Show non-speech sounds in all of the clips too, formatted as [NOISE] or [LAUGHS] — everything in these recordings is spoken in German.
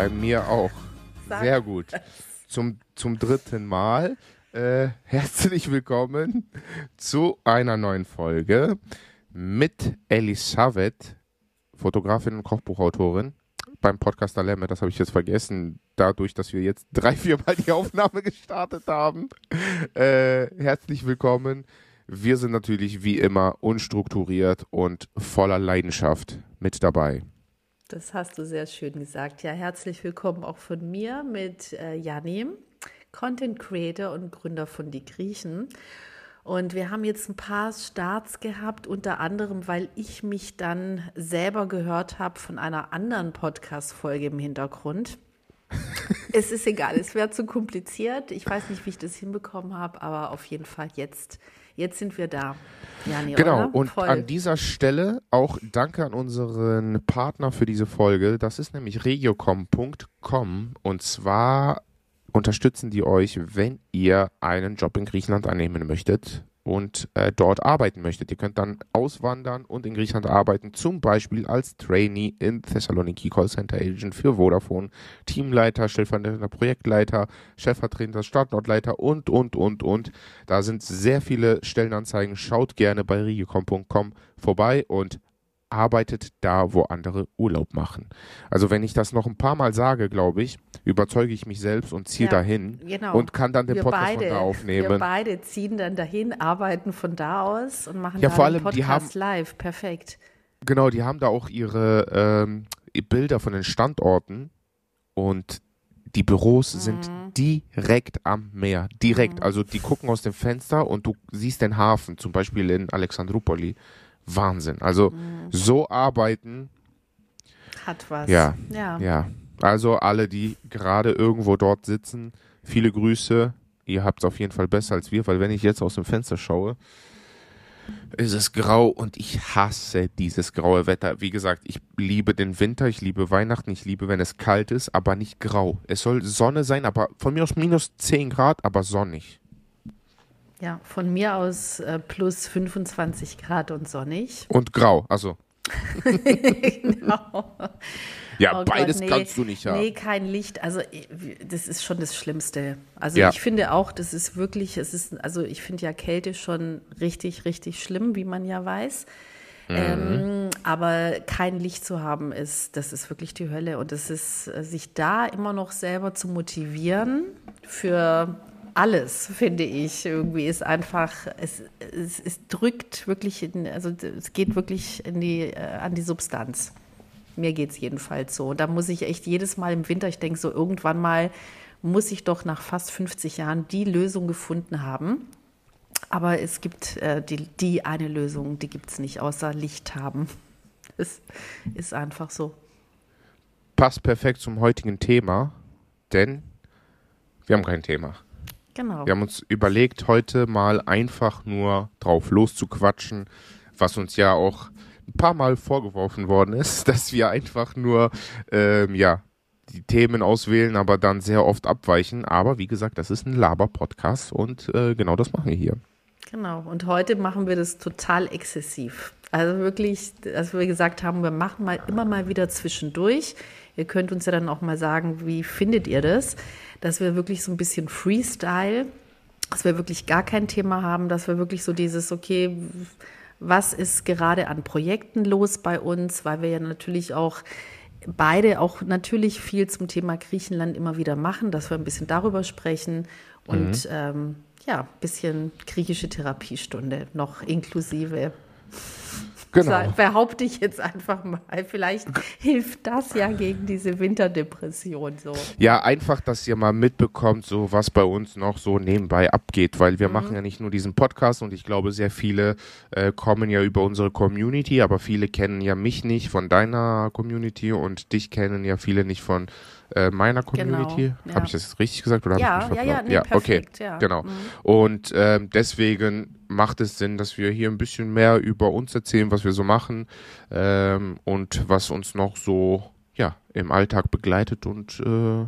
Bei mir auch. Sag Sehr gut. Zum, zum dritten Mal. Äh, [LAUGHS] herzlich willkommen zu einer neuen Folge mit Elisabeth, Fotografin und Kochbuchautorin beim Podcast Alemme. Das habe ich jetzt vergessen, dadurch, dass wir jetzt drei, vier Mal die Aufnahme gestartet haben. Äh, herzlich willkommen. Wir sind natürlich wie immer unstrukturiert und voller Leidenschaft mit dabei. Das hast du sehr schön gesagt. Ja, herzlich willkommen auch von mir mit äh, Janim, Content Creator und Gründer von Die Griechen. Und wir haben jetzt ein paar Starts gehabt, unter anderem, weil ich mich dann selber gehört habe von einer anderen Podcast-Folge im Hintergrund. [LAUGHS] es ist egal, es wäre zu kompliziert. Ich weiß nicht, wie ich das hinbekommen habe, aber auf jeden Fall jetzt, jetzt sind wir da. Jani, Genau, oder? und Voll. an dieser Stelle auch danke an unseren Partner für diese Folge. Das ist nämlich regiocom.com und zwar unterstützen die euch, wenn ihr einen Job in Griechenland annehmen möchtet und äh, dort arbeiten möchtet. Ihr könnt dann auswandern und in Griechenland arbeiten, zum Beispiel als Trainee in Thessaloniki Call Center Agent für Vodafone, Teamleiter, stellvertretender Projektleiter, Chefvertreter, Standortleiter und, und, und, und. Da sind sehr viele Stellenanzeigen. Schaut gerne bei regiocom.com vorbei und arbeitet da, wo andere Urlaub machen. Also wenn ich das noch ein paar Mal sage, glaube ich, überzeuge ich mich selbst und ziehe Ja, dahin genau. und kann dann den wir Podcast beide, von da Wir aufnehmen. beide ziehen dann dahin, arbeiten von da aus und machen Ja, da vor den allem, die Podcast live. Perfekt. Genau, die haben da auch ihre ähm, Bilder von den Standorten und die Büros sind direkt am Meer. Direkt. Also die gucken aus dem Fenster und du siehst den Hafen, zum Beispiel in Alexandroupoli. Wahnsinn. Also so arbeiten, Hat was. Ja, Ja. ja. Also alle, die gerade irgendwo dort sitzen, viele Grüße. Ihr habt es auf jeden Fall besser als wir, weil wenn ich jetzt aus dem Fenster schaue, ist es grau und ich hasse dieses graue Wetter. Wie gesagt, ich liebe den Winter, ich liebe Weihnachten, ich liebe, wenn es kalt ist, aber nicht grau. Es soll Sonne sein, aber von mir aus minus 10 Grad, aber sonnig. Ja, von mir aus äh, plus 25 Grad und sonnig. Und grau, also. [LAUGHS] genau. Ja, Oh Gott, beides nee, kannst du nicht haben. Nee, kein Licht. Also das ist schon das Schlimmste. Also Ja. ich finde auch, das ist wirklich, es ist, also ich finde ja Kälte schon richtig, richtig schlimm, wie man ja weiß. Mhm. Ähm, aber kein Licht zu haben, ist, das ist wirklich die Hölle. Und es ist, äh, sich da immer noch selber zu motivieren für alles, finde ich, irgendwie ist einfach, es, es, es drückt wirklich, in, also es geht wirklich in die, äh, an die Substanz. Mir geht es jedenfalls so. Und da muss ich echt jedes Mal im Winter, ich denke so, irgendwann mal muss ich doch nach fast 50 Jahren die Lösung gefunden haben. Aber es gibt äh, die, die eine Lösung, die gibt es nicht, außer Licht haben. [LAUGHS] Es ist einfach so. Passt perfekt zum heutigen Thema, denn wir haben kein Thema. Genau. Wir haben uns überlegt, heute mal einfach nur drauf loszuquatschen, was uns ja auch ein paar Mal vorgeworfen worden ist, [LAUGHS] dass wir einfach nur, ähm, ja, die Themen auswählen, aber dann sehr oft abweichen. Aber wie gesagt, das ist ein Laber-Podcast und äh, genau das machen wir hier. Genau, und heute machen wir das total exzessiv. Also wirklich, als wir gesagt haben, wir machen mal immer mal wieder zwischendurch. Ihr könnt uns ja dann auch mal sagen, wie findet ihr das? Dass wir wirklich so ein bisschen Freestyle, dass wir wirklich gar kein Thema haben, dass wir wirklich so dieses, okay, was ist gerade an Projekten los bei uns, weil wir ja natürlich auch beide auch natürlich viel zum Thema Griechenland immer wieder machen, dass wir ein bisschen darüber sprechen und ähm, ja, ein bisschen griechische Therapiestunde noch inklusive. Genau. Sa- Behaupte ich jetzt einfach mal. Vielleicht hilft das ja gegen diese Winterdepression so. Ja, einfach, dass ihr mal mitbekommt, so was bei uns noch so nebenbei abgeht, weil wir machen ja nicht nur diesen Podcast und ich glaube, sehr viele äh, kommen ja über unsere Community, aber viele kennen ja mich nicht von deiner Community und dich kennen ja viele nicht von äh, meiner Community. ja. Habe ich das jetzt richtig gesagt oder Ja, ich mich ja, ja, nee, perfekt, okay, ja. genau. Mhm. Und ähm, deswegen macht es Sinn, dass wir hier ein bisschen mehr über uns erzählen, was wir so machen ähm, und was uns noch so ja im Alltag begleitet und äh,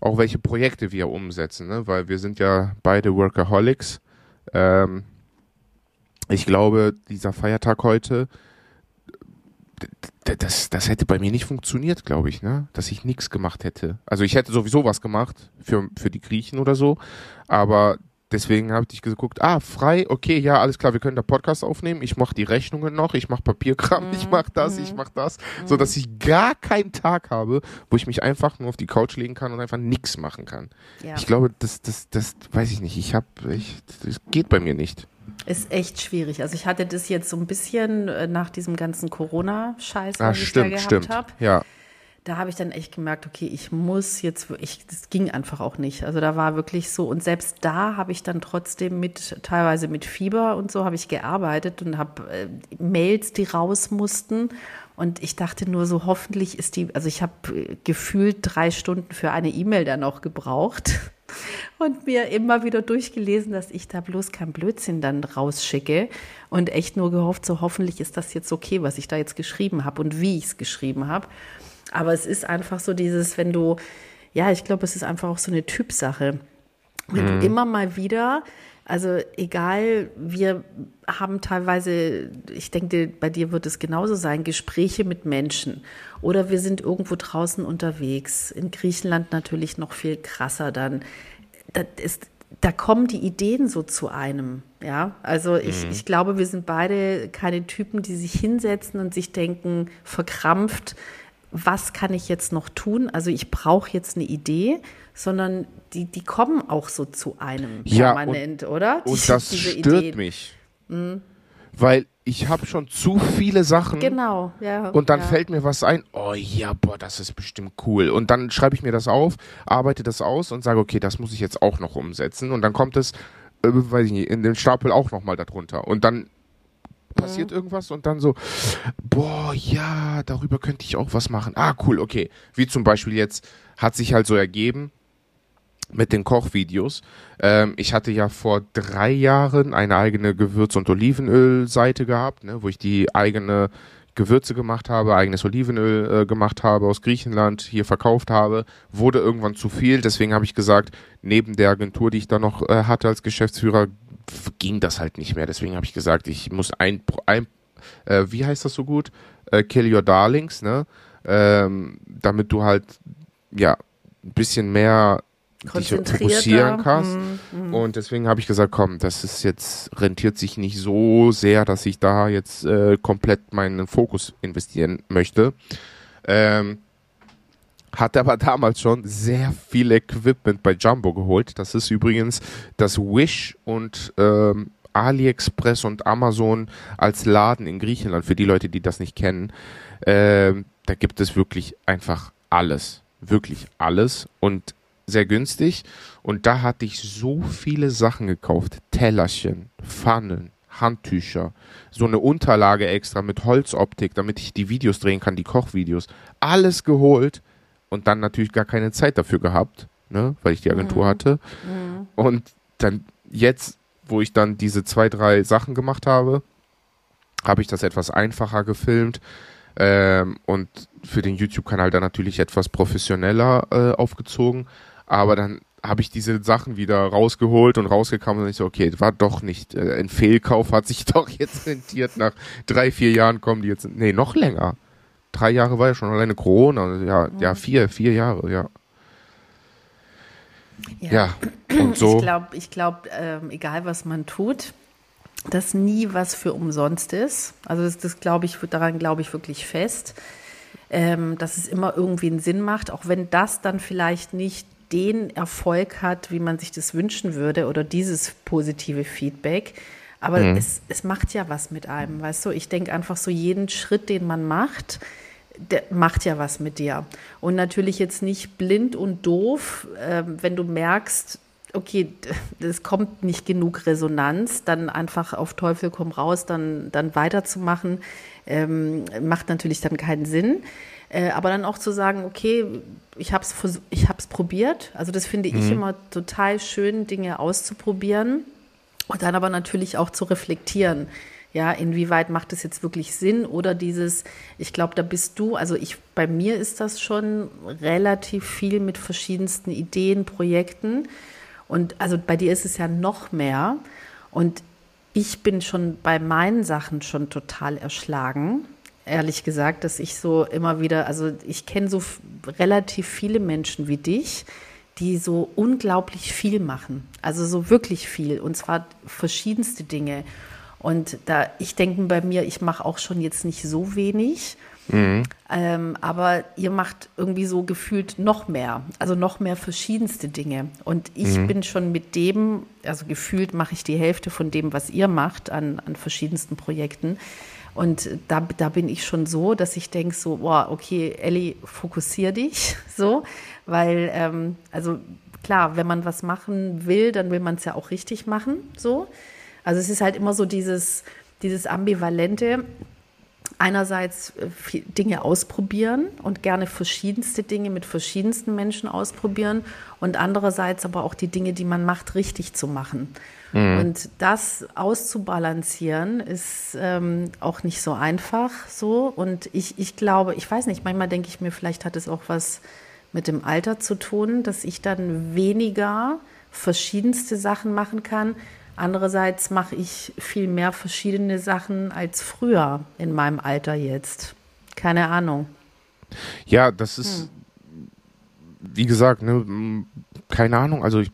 auch welche Projekte wir umsetzen, ne? weil wir sind ja beide Workaholics. Ähm, ich glaube, dieser Feiertag heute, das, das hätte bei mir nicht funktioniert, glaube ich, ne? Dass ich nichts gemacht hätte. Also ich hätte sowieso was gemacht für, für die Griechen oder so, aber deswegen habe ich geguckt, ah, frei, okay, ja, alles klar, wir können da Podcast aufnehmen, ich mache die Rechnungen noch, ich mache Papierkram, [LAUGHS] ich mache das, ich mhm. mache das, so dass ich gar keinen Tag habe, wo ich mich einfach nur auf die Couch legen kann und einfach nichts machen kann. Ja. Ich glaube, das, das, das weiß ich nicht, ich habe, das geht bei mir nicht. Ist echt schwierig. Also ich hatte das jetzt so ein bisschen äh, nach diesem ganzen Corona-Scheiß, ah, ich stimmt, da gehabt habe. Ja. Da habe ich dann echt gemerkt, okay, ich muss jetzt, ich, das ging einfach auch nicht. Also da war wirklich so, und selbst da habe ich dann trotzdem mit, teilweise mit Fieber und so, habe ich gearbeitet und habe äh, Mails, die raus mussten. Und ich dachte nur so, hoffentlich ist die, also ich habe äh, gefühlt drei Stunden für eine E-Mail dann auch gebraucht [LAUGHS] und mir immer wieder durchgelesen, dass ich da bloß kein Blödsinn dann rausschicke und echt nur gehofft, so hoffentlich ist das jetzt okay, was ich da jetzt geschrieben habe und wie ich es geschrieben habe. Aber es ist einfach so dieses, wenn du, ja, ich glaube, es ist einfach auch so eine Typsache. Wenn mhm. du immer mal wieder, also egal, wir haben teilweise, ich denke, bei dir wird es genauso sein, Gespräche mit Menschen. Oder wir sind irgendwo draußen unterwegs. In Griechenland natürlich noch viel krasser dann. Das ist, da kommen die Ideen so zu einem. Ja, also ich, mhm. ich glaube, wir sind beide keine Typen, die sich hinsetzen und sich denken, verkrampft, was kann ich jetzt noch tun? Also ich brauche jetzt eine Idee, sondern die, die kommen auch so zu einem permanent, ja, und, oder? Die, und das stört Ideen. mich. Mhm. Weil ich habe schon zu viele Sachen. Genau, ja. Und dann ja. fällt mir was ein, oh ja, boah, das ist bestimmt cool. Und dann schreibe ich mir das auf, arbeite das aus und sage, okay, das muss ich jetzt auch noch umsetzen. Und dann kommt es, äh, weiß ich nicht, in den Stapel auch nochmal darunter. Und dann passiert mhm. irgendwas und dann so, boah, ja, darüber könnte ich auch was machen. Ah, cool, okay. Wie zum Beispiel jetzt hat sich halt so ergeben mit den Kochvideos. Ähm, ich hatte ja vor drei Jahren eine eigene Gewürz- und Olivenöl-Seite gehabt, ne, wo ich die eigene Gewürze gemacht habe, eigenes Olivenöl äh, gemacht habe aus Griechenland, hier verkauft habe, wurde irgendwann zu viel. Deswegen habe ich gesagt, neben der Agentur, die ich da noch äh, hatte als Geschäftsführer, ging das halt nicht mehr. Deswegen habe ich gesagt, ich muss ein, ein äh, wie heißt das so gut? Äh, kill your darlings, ne? Ähm, damit du halt, ja, ein bisschen mehr dich fokussieren kannst. Mm, mm. Und deswegen habe ich gesagt, komm, das ist jetzt, rentiert sich nicht so sehr, dass ich da jetzt äh, komplett meinen Fokus investieren möchte. Ähm, hatte aber damals schon sehr viel Equipment bei Jumbo geholt. Das ist übrigens das Wish und ähm, AliExpress und Amazon als Laden in Griechenland, für die Leute, die das nicht kennen. Ähm, da gibt es wirklich einfach alles. Wirklich alles und sehr günstig. Und da hatte ich so viele Sachen gekauft. Tellerchen, Pfannen, Handtücher, so eine Unterlage extra mit Holzoptik, damit ich die Videos drehen kann, die Kochvideos. Alles geholt und dann natürlich gar keine Zeit dafür gehabt, ne, weil ich die Agentur mhm. hatte. Mhm. Und dann jetzt, wo ich dann diese zwei, drei Sachen gemacht habe, habe ich das etwas einfacher gefilmt ähm, und für den YouTube-Kanal dann natürlich etwas professioneller äh, aufgezogen. Aber dann habe ich diese Sachen wieder rausgeholt und rausgekommen und ich so, okay, war doch nicht, äh, ein Fehlkauf hat sich [LAUGHS] doch jetzt rentiert. Nach drei, vier Jahren kommen die jetzt, nee, noch länger drei Jahre war ja schon alleine Corona. Ja, mhm. ja vier, vier Jahre, ja. Ja, ja. und so. Ich glaube, ich glaub, ähm, egal was man tut, dass nie was für umsonst ist. Also das, das glaube ich, daran glaube ich wirklich fest, ähm, dass es immer irgendwie einen Sinn macht, auch wenn das dann vielleicht nicht den Erfolg hat, wie man sich das wünschen würde oder dieses positive Feedback. Aber mhm. es, es macht ja was mit einem, weißt du? Ich denke einfach so, jeden Schritt, den man macht, der macht ja was mit dir. Und natürlich jetzt nicht blind und doof, äh, wenn du merkst, okay, es kommt nicht genug Resonanz, dann einfach auf Teufel komm raus, dann, dann weiterzumachen, ähm, macht natürlich dann keinen Sinn. Äh, aber dann auch zu sagen, okay, ich habe es ich hab's probiert. Also das finde ich mhm. immer total schön, Dinge auszuprobieren und dann aber natürlich auch zu reflektieren. Ja, inwieweit macht es jetzt wirklich Sinn oder dieses, ich glaube, da bist du, also ich, bei mir ist das schon relativ viel mit verschiedensten Ideen, Projekten und also bei dir ist es ja noch mehr und ich bin schon bei meinen Sachen schon total erschlagen. Ehrlich gesagt, dass ich so immer wieder, also ich kenne so relativ viele Menschen wie dich, die so unglaublich viel machen. Also so wirklich viel. Und zwar verschiedenste Dinge. Und da, ich denke bei mir, ich mache auch schon jetzt nicht so wenig. Mhm. Ähm, aber ihr macht irgendwie so gefühlt noch mehr, also noch mehr verschiedenste Dinge. Und ich mhm. bin schon mit dem, also gefühlt mache ich die Hälfte von dem, was ihr macht an, an verschiedensten Projekten. Und da, da bin ich schon so, dass ich denke so, boah, okay, Ellie, fokussier dich [LAUGHS] so, weil, ähm, also klar, wenn man was machen will, dann will man es ja auch richtig machen, so. Also es ist halt immer so dieses, dieses ambivalente, einerseits äh, Dinge ausprobieren und gerne verschiedenste Dinge mit verschiedensten Menschen ausprobieren und andererseits aber auch die Dinge, die man macht, richtig zu machen. Mhm. Und das auszubalancieren ist ähm, auch nicht so einfach so. Und ich, ich glaube, ich weiß nicht, manchmal denke ich mir, vielleicht hat es auch was mit dem Alter zu tun, dass ich dann weniger verschiedenste Sachen machen kann. Andererseits mache ich viel mehr verschiedene Sachen als früher in meinem Alter jetzt. Keine Ahnung. Ja, das ist, hm. wie gesagt, ne, keine Ahnung. Also ich,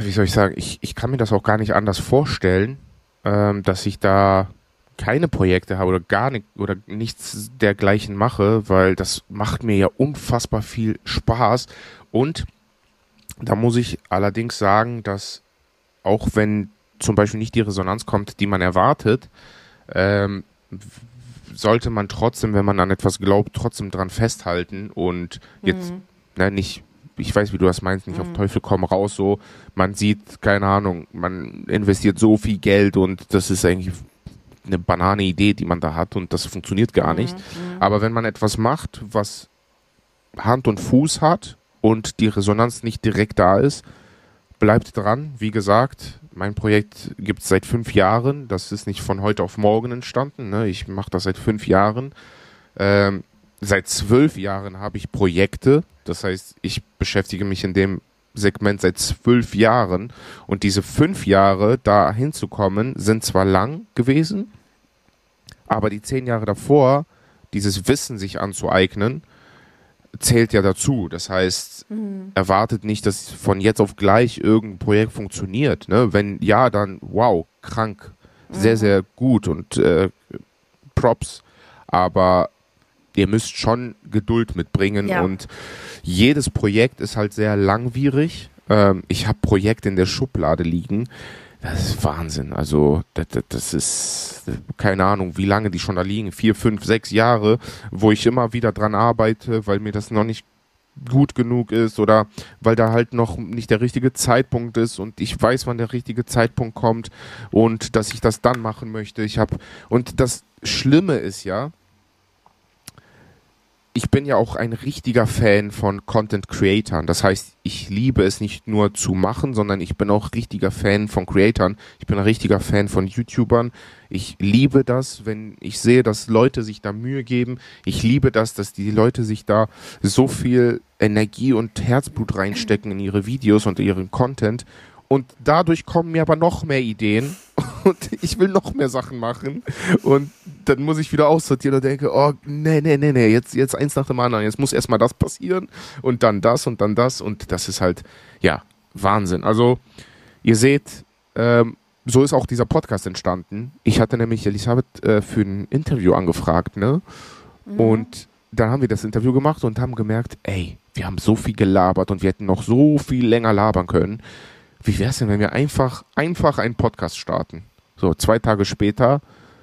wie soll ich sagen, ich, ich kann mir das auch gar nicht anders vorstellen, ähm, dass ich da keine Projekte habe oder gar nicht oder nichts dergleichen mache, weil das macht mir ja unfassbar viel Spaß. Und da muss ich allerdings sagen, dass auch wenn zum Beispiel nicht die Resonanz kommt, die man erwartet, ähm, sollte man trotzdem, wenn man an etwas glaubt, trotzdem dran festhalten und jetzt mhm. ne, nicht ich weiß, wie du das meinst, nicht mhm. auf Teufel komm raus, so, man sieht, keine Ahnung, man investiert so viel Geld und das ist eigentlich eine banane Idee, die man da hat und das funktioniert gar nicht. Mhm. Aber wenn man etwas macht, was Hand und Fuß hat und die Resonanz nicht direkt da ist, bleibt dran. Wie gesagt, mein Projekt gibt es seit fünf Jahren. Das ist nicht von heute auf morgen entstanden. Ne? Ich mache das seit fünf Jahren. Ähm, seit zwölf Jahren habe ich Projekte. Das heißt, ich beschäftige mich in dem Segment seit zwölf Jahren. Und diese fünf Jahre da hinzukommen, sind zwar lang gewesen, aber die zehn Jahre davor, dieses Wissen sich anzueignen, zählt ja dazu. Das heißt, mhm. erwartet nicht, dass von jetzt auf gleich irgendein Projekt funktioniert. Ne? Wenn ja, dann wow, krank, sehr, mhm. sehr gut und äh, Props. Aber ihr müsst schon Geduld mitbringen ja. und jedes Projekt ist halt sehr langwierig. Ähm, ich habe Projekte in der Schublade liegen. Das ist Wahnsinn. Also, das, das, ist keine Ahnung, wie lange die schon da liegen. Vier, fünf, sechs Jahre, wo ich immer wieder dran arbeite, weil mir das noch nicht gut genug ist oder weil da halt noch nicht der richtige Zeitpunkt ist und ich weiß, wann der richtige Zeitpunkt kommt und dass ich das dann machen möchte. Ich habe und das Schlimme ist ja, ich bin ja auch ein richtiger Fan von Content Creatern. Das heißt, ich liebe es nicht nur zu machen, sondern ich bin auch richtiger Fan von Creatern. Ich bin ein richtiger Fan von YouTubern. Ich liebe das, wenn ich sehe, dass Leute sich da Mühe geben. Ich liebe das, dass die Leute sich da so viel Energie und Herzblut reinstecken in ihre Videos und ihren Content. Und dadurch kommen mir aber noch mehr Ideen und [LAUGHS] ich will noch mehr Sachen machen. Und dann muss ich wieder aussortieren und denke, oh, nee, nee, nee, nee, jetzt, jetzt eins nach dem anderen. Jetzt muss erstmal das passieren und dann das und dann das. Und das ist halt, ja, Wahnsinn. Also, ihr seht, ähm, so ist auch dieser Podcast entstanden. Ich hatte nämlich Elisabeth äh, für ein Interview angefragt, ne? Mhm. Und dann haben wir das Interview gemacht und haben gemerkt, ey, wir haben so viel gelabert und wir hätten noch so viel länger labern können wie wäre es denn, wenn wir einfach, einfach einen Podcast starten? So, zwei Tage später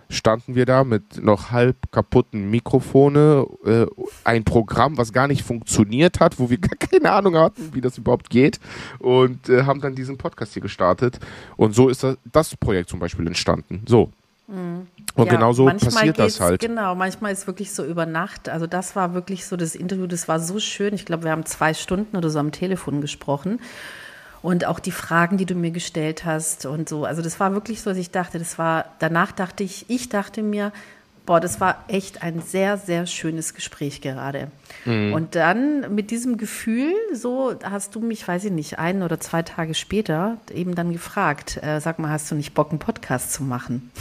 standen wir da mit noch halb kaputten Mikrofone, äh, ein Programm, was gar nicht funktioniert hat, wo wir [LAUGHS] gar keine Ahnung hatten, wie das überhaupt geht und äh, haben dann diesen Podcast hier gestartet und so ist das, das Projekt zum Beispiel entstanden. So. Mhm. Und ja, genau so passiert das halt. Genau, manchmal ist wirklich so über Nacht. Also das war wirklich so das Interview, das war so schön. Ich glaube, wir haben zwei Stunden oder so am Telefon gesprochen und auch die Fragen, die du mir gestellt hast und so. Also das war wirklich so, dass ich dachte, das war, danach dachte ich, ich dachte mir, boah, das war echt ein sehr, sehr schönes Gespräch gerade. Mhm. Und dann mit diesem Gefühl, so hast du mich, weiß ich nicht, ein oder zwei Tage später eben dann gefragt, äh, sag mal, hast du nicht Bock, einen Podcast zu machen?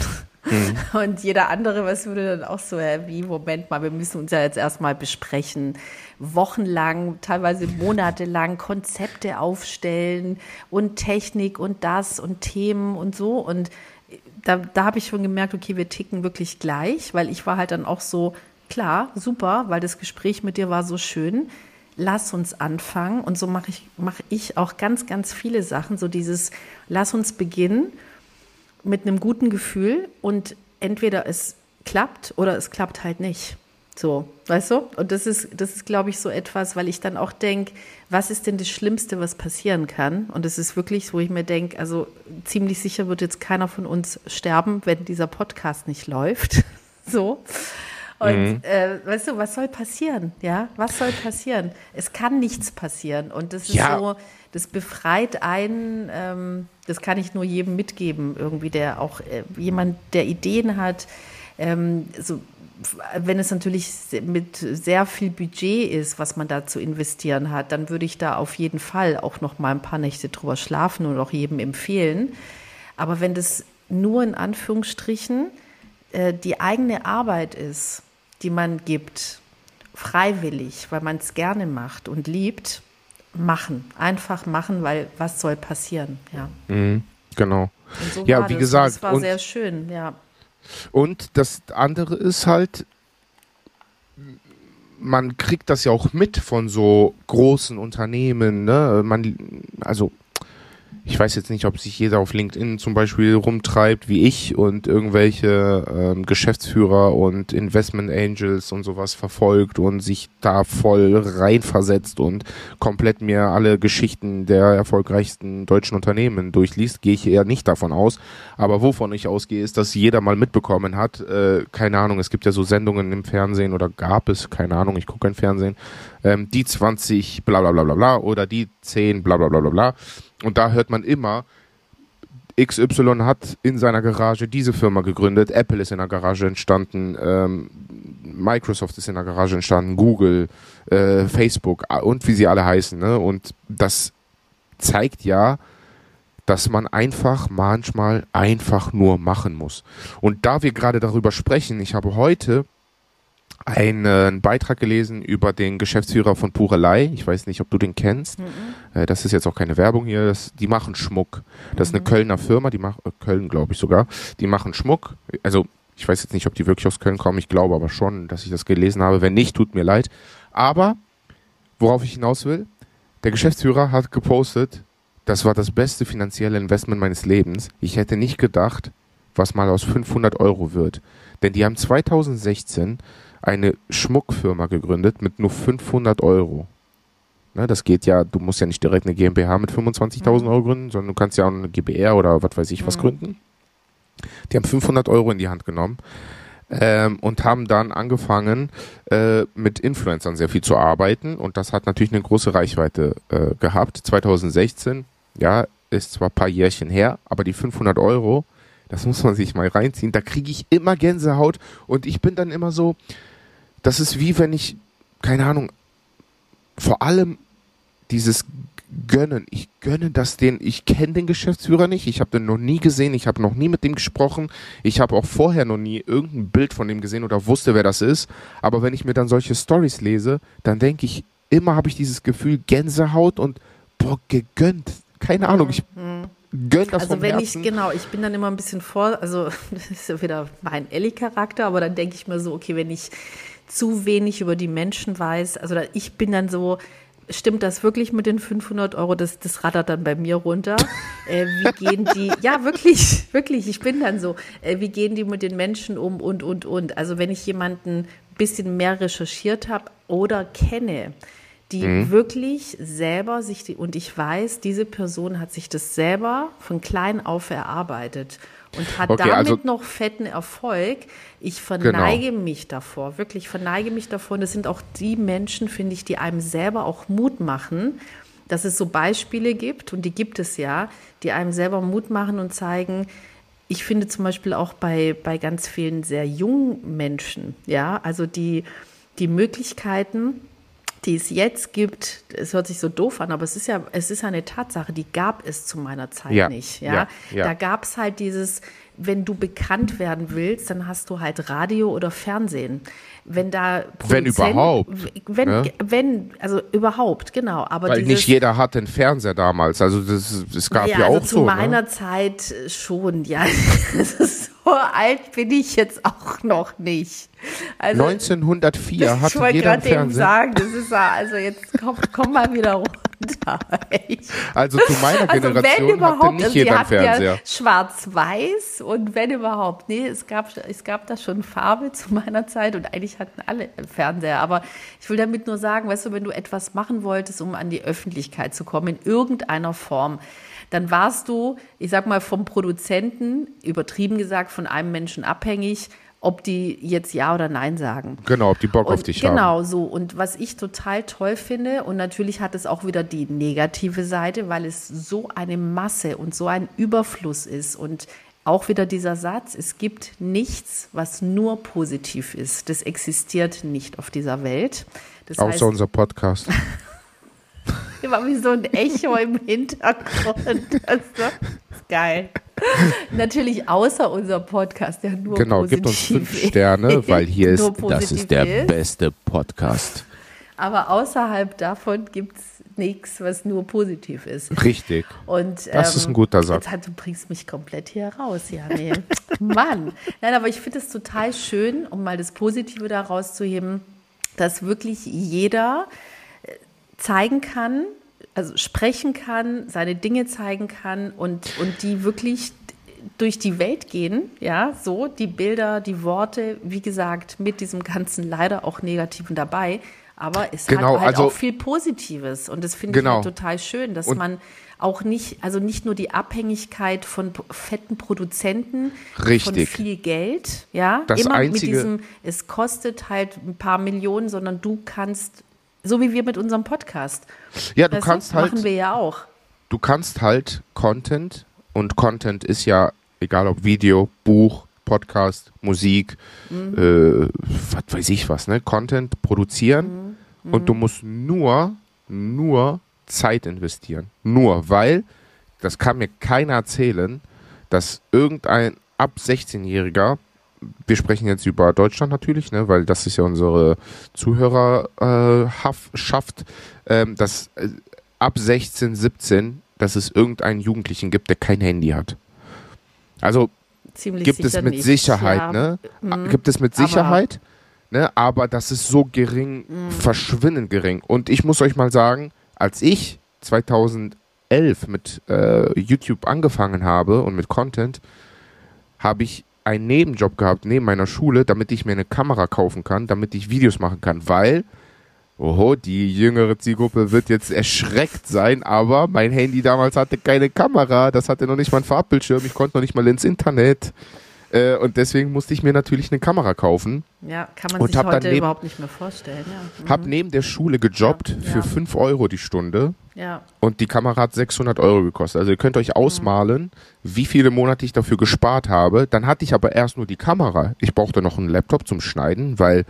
Mhm. Und jeder andere, was würde dann auch so, wie, Moment mal, wir müssen uns ja jetzt erstmal besprechen. Wochenlang, teilweise monatelang Konzepte aufstellen und Technik und das und Themen und so. Und da, da habe ich schon gemerkt, okay, wir ticken wirklich gleich, weil ich war halt dann auch so, klar, super, weil das Gespräch mit dir war so schön. Lass uns anfangen. Und so mache ich, mache ich auch ganz, ganz viele Sachen. So dieses, lass uns beginnen mit einem guten Gefühl und entweder es klappt oder es klappt halt nicht. So, weißt du? Und das ist, das ist, glaube ich, so etwas, weil ich dann auch denke, was ist denn das Schlimmste, was passieren kann? Und es ist wirklich, wo ich mir denke, also ziemlich sicher wird jetzt keiner von uns sterben, wenn dieser Podcast nicht läuft. [LAUGHS] so. Und mhm. äh, weißt du, was soll passieren? Ja, was soll passieren? Es kann nichts passieren. Und das ist ja. so, das befreit einen, ähm, das kann ich nur jedem mitgeben, irgendwie, der auch äh, jemand, der Ideen hat, ähm, so wenn es natürlich mit sehr viel Budget ist, was man da zu investieren hat, dann würde ich da auf jeden Fall auch noch mal ein paar Nächte drüber schlafen und auch jedem empfehlen. Aber wenn das nur in Anführungsstrichen äh, die eigene Arbeit ist, die man gibt, freiwillig, weil man es gerne macht und liebt, machen. Einfach machen, weil was soll passieren, ja. Mhm, genau. So ja, wie das. gesagt. Das war sehr schön, ja. Und das andere ist halt, man kriegt das ja auch mit von so großen Unternehmen, ne? Man, also ich weiß jetzt nicht, ob sich jeder auf LinkedIn zum Beispiel rumtreibt wie ich und irgendwelche ähm, Geschäftsführer und Investment Angels und sowas verfolgt und sich da voll reinversetzt und komplett mir alle Geschichten der erfolgreichsten deutschen Unternehmen durchliest, gehe ich eher nicht davon aus. Aber wovon ich ausgehe, ist, dass jeder mal mitbekommen hat, äh, keine Ahnung, es gibt ja so Sendungen im Fernsehen oder gab es, keine Ahnung, ich gucke kein Fernsehen, ähm, die 20 bla bla bla bla bla oder die 10 bla bla bla bla bla und da hört man immer, XY hat in seiner Garage diese Firma gegründet, Apple ist in der Garage entstanden, ähm, Microsoft ist in der Garage entstanden, Google, äh, Facebook und wie sie alle heißen. Ne? Und das zeigt ja, dass man einfach manchmal einfach nur machen muss. Und da wir gerade darüber sprechen, ich habe heute einen Beitrag gelesen über den Geschäftsführer von Purelei. Ich weiß nicht, ob du den kennst. Mhm. Äh, das ist jetzt auch keine Werbung hier. Das, die machen Schmuck. Das ist eine mhm. Kölner Firma, die macht äh, Köln, glaube ich sogar. Die machen Schmuck. Also ich weiß jetzt nicht, ob die wirklich aus Köln kommen. Ich glaube aber schon, dass ich das gelesen habe. Wenn nicht, tut mir leid. Aber worauf ich hinaus will, der Geschäftsführer hat gepostet, das war das beste finanzielle Investment meines Lebens. Ich hätte nicht gedacht, was mal aus 500 Euro wird. Denn die haben 2016 eine Schmuckfirma gegründet mit nur 500 Euro. Ne, das geht ja, du musst ja nicht direkt eine GmbH mit 25.000 mhm. Euro gründen, sondern du kannst ja auch eine GBR oder was weiß ich was mhm. gründen. Die haben 500 Euro in die Hand genommen ähm, und haben dann angefangen, äh, mit Influencern sehr viel zu arbeiten und das hat natürlich eine große Reichweite äh, gehabt. 2016, ja, ist zwar ein paar Jährchen her, aber die 500 Euro, das muss man sich mal reinziehen, da kriege ich immer Gänsehaut und ich bin dann immer so, das ist wie wenn ich, keine Ahnung, vor allem dieses Gönnen. Ich gönne das den, ich kenne den Geschäftsführer nicht, ich habe den noch nie gesehen, ich habe noch nie mit dem gesprochen, ich habe auch vorher noch nie irgendein Bild von dem gesehen oder wusste, wer das ist. Aber wenn ich mir dann solche Stories lese, dann denke ich, immer habe ich dieses Gefühl Gänsehaut und boah, gegönnt. Keine mhm. Ahnung, ich mhm. gönne das Also wenn Herzen. ich, genau, ich bin dann immer ein bisschen vor, also [LAUGHS] das ist ja wieder mein Ellie-Charakter, aber dann denke ich mir so, okay, wenn ich zu wenig über die Menschen weiß. Also ich bin dann so, stimmt das wirklich mit den 500 Euro? Das, das rattert dann bei mir runter. Äh, wie gehen die, [LAUGHS] ja wirklich, wirklich, ich bin dann so, äh, wie gehen die mit den Menschen um und, und, und. Also wenn ich jemanden ein bisschen mehr recherchiert habe oder kenne, die mhm. wirklich selber sich, die, und ich weiß, diese Person hat sich das selber von klein auf erarbeitet und hat okay, damit also, noch fetten Erfolg. Ich verneige genau. mich davor, wirklich verneige mich davor. Und das sind auch die Menschen, finde ich, die einem selber auch Mut machen, dass es so Beispiele gibt, und die gibt es ja, die einem selber Mut machen und zeigen, ich finde zum Beispiel auch bei, bei ganz vielen sehr jungen Menschen, ja, also die, die Möglichkeiten, die es jetzt gibt, es hört sich so doof an, aber es ist ja, es ist eine Tatsache, die gab es zu meiner Zeit ja, nicht. Ja, ja, da gab es halt dieses wenn du bekannt werden willst, dann hast du halt Radio oder Fernsehen. Wenn da Wenn überhaupt, wenn, ne? wenn also überhaupt, genau. Aber Weil dieses, nicht jeder hatte einen Fernseher damals. Also das, es gab ja, ja, also auch zu so. meiner Ne? Zeit schon, ja. [LAUGHS] so alt bin ich jetzt auch noch nicht. Also, 1904 ich hatte wollte jeder einen gerade eben Fernseher. sagen, das ist ja, also jetzt komm, komm mal wieder runter. Also zu meiner Also wenn Generation hatte überhaupt, nicht also jeder einen hatten ja Fernseher. schwarz-weiß und wenn überhaupt, nee, es gab, es gab da schon Farbe zu meiner Zeit und eigentlich hatten alle Fernseher. Aber ich will damit nur sagen, weißt du, wenn du etwas machen wolltest, um an die Öffentlichkeit zu kommen, in irgendeiner Form, dann warst du, ich sag mal, vom Produzenten, übertrieben gesagt, von einem Menschen abhängig, ob die jetzt Ja oder Nein sagen. Genau, ob die Bock auf Und dich haben. genau so. Und was ich total toll finde, und natürlich hat es auch wieder die negative Seite, weil es so eine Masse und so ein Überfluss ist. Und auch wieder dieser Satz, es gibt nichts, was nur positiv ist. Das existiert nicht auf dieser Welt. Das Außer heißt, unser Podcast. [LAUGHS] [LAUGHS] immer wie so ein Echo im Hintergrund. [LAUGHS] Das ist geil. Natürlich außer unser Podcast, der nur genau, gibt uns fünf ist. Sterne, weil hier [LAUGHS] ist, das ist der ist. beste Podcast. Aber außerhalb davon gibt es nichts, was nur positiv ist. Richtig. Und, Das ist ein guter Satz. Jetzt halt, du bringst mich komplett hier raus, ja. Nee. Mann. Nein, aber ich finde es total schön, um mal das Positive da rauszuheben, dass wirklich jeder zeigen kann, also sprechen kann, seine Dinge zeigen kann und, und die wirklich durch die Welt gehen, ja, so die Bilder, die Worte, wie gesagt, mit diesem ganzen leider auch Negativen dabei, aber es Genau, hat halt also- auch viel Positives und das finde Genau. ich halt total schön, dass Und- man auch nicht, also nicht nur die Abhängigkeit von fetten Produzenten, von Richtig. viel Geld, ja, Das immer mit Einzige- diesem, es kostet halt ein paar Millionen, sondern du kannst, so wie wir mit unserem Podcast, Ja, du weißt kannst halt, machen wir ja auch. du kannst halt Content und Content ist ja, egal ob Video, Buch, Podcast, Musik, Mhm. äh, was weiß ich was, ne? Content produzieren Mhm. und du musst nur, nur Zeit investieren. Nur, weil, das kann mir keiner erzählen, dass irgendein ab 16-Jähriger, wir sprechen jetzt über Deutschland natürlich, ne, weil das ist ja unsere Zuhörerschaft, ähm, dass äh, ab 16, 17, dass es irgendeinen Jugendlichen gibt, der kein Handy hat. Also Ziemlich gibt es mit nicht. Sicherheit, ja. ne? Mhm. Gibt es mit Aber- Sicherheit, ne? Aber das ist so gering, Mhm. verschwindend gering. Und ich muss euch mal sagen, als ich 2011 mit äh, YouTube angefangen habe und mit Content, habe ich einen Nebenjob gehabt neben meiner Schule, damit ich mir eine Kamera kaufen kann, damit ich Videos machen kann, weil Oho, die jüngere Zielgruppe wird jetzt erschreckt sein, aber mein Handy damals hatte keine Kamera, das hatte noch nicht mal einen Farbbildschirm, ich konnte noch nicht mal ins Internet. Äh, und deswegen musste ich mir natürlich eine Kamera kaufen. Ja, kann man Und sich heute überhaupt nicht mehr vorstellen. Ja, mhm. Hab neben der Schule gejobbt Ja, für ja. 5 Euro die Stunde ja. und die Kamera hat 600 Euro gekostet. Also ihr könnt euch ausmalen, wie viele Monate ich dafür gespart habe. Dann hatte ich aber erst nur die Kamera. Ich brauchte noch einen Laptop zum Schneiden, weil,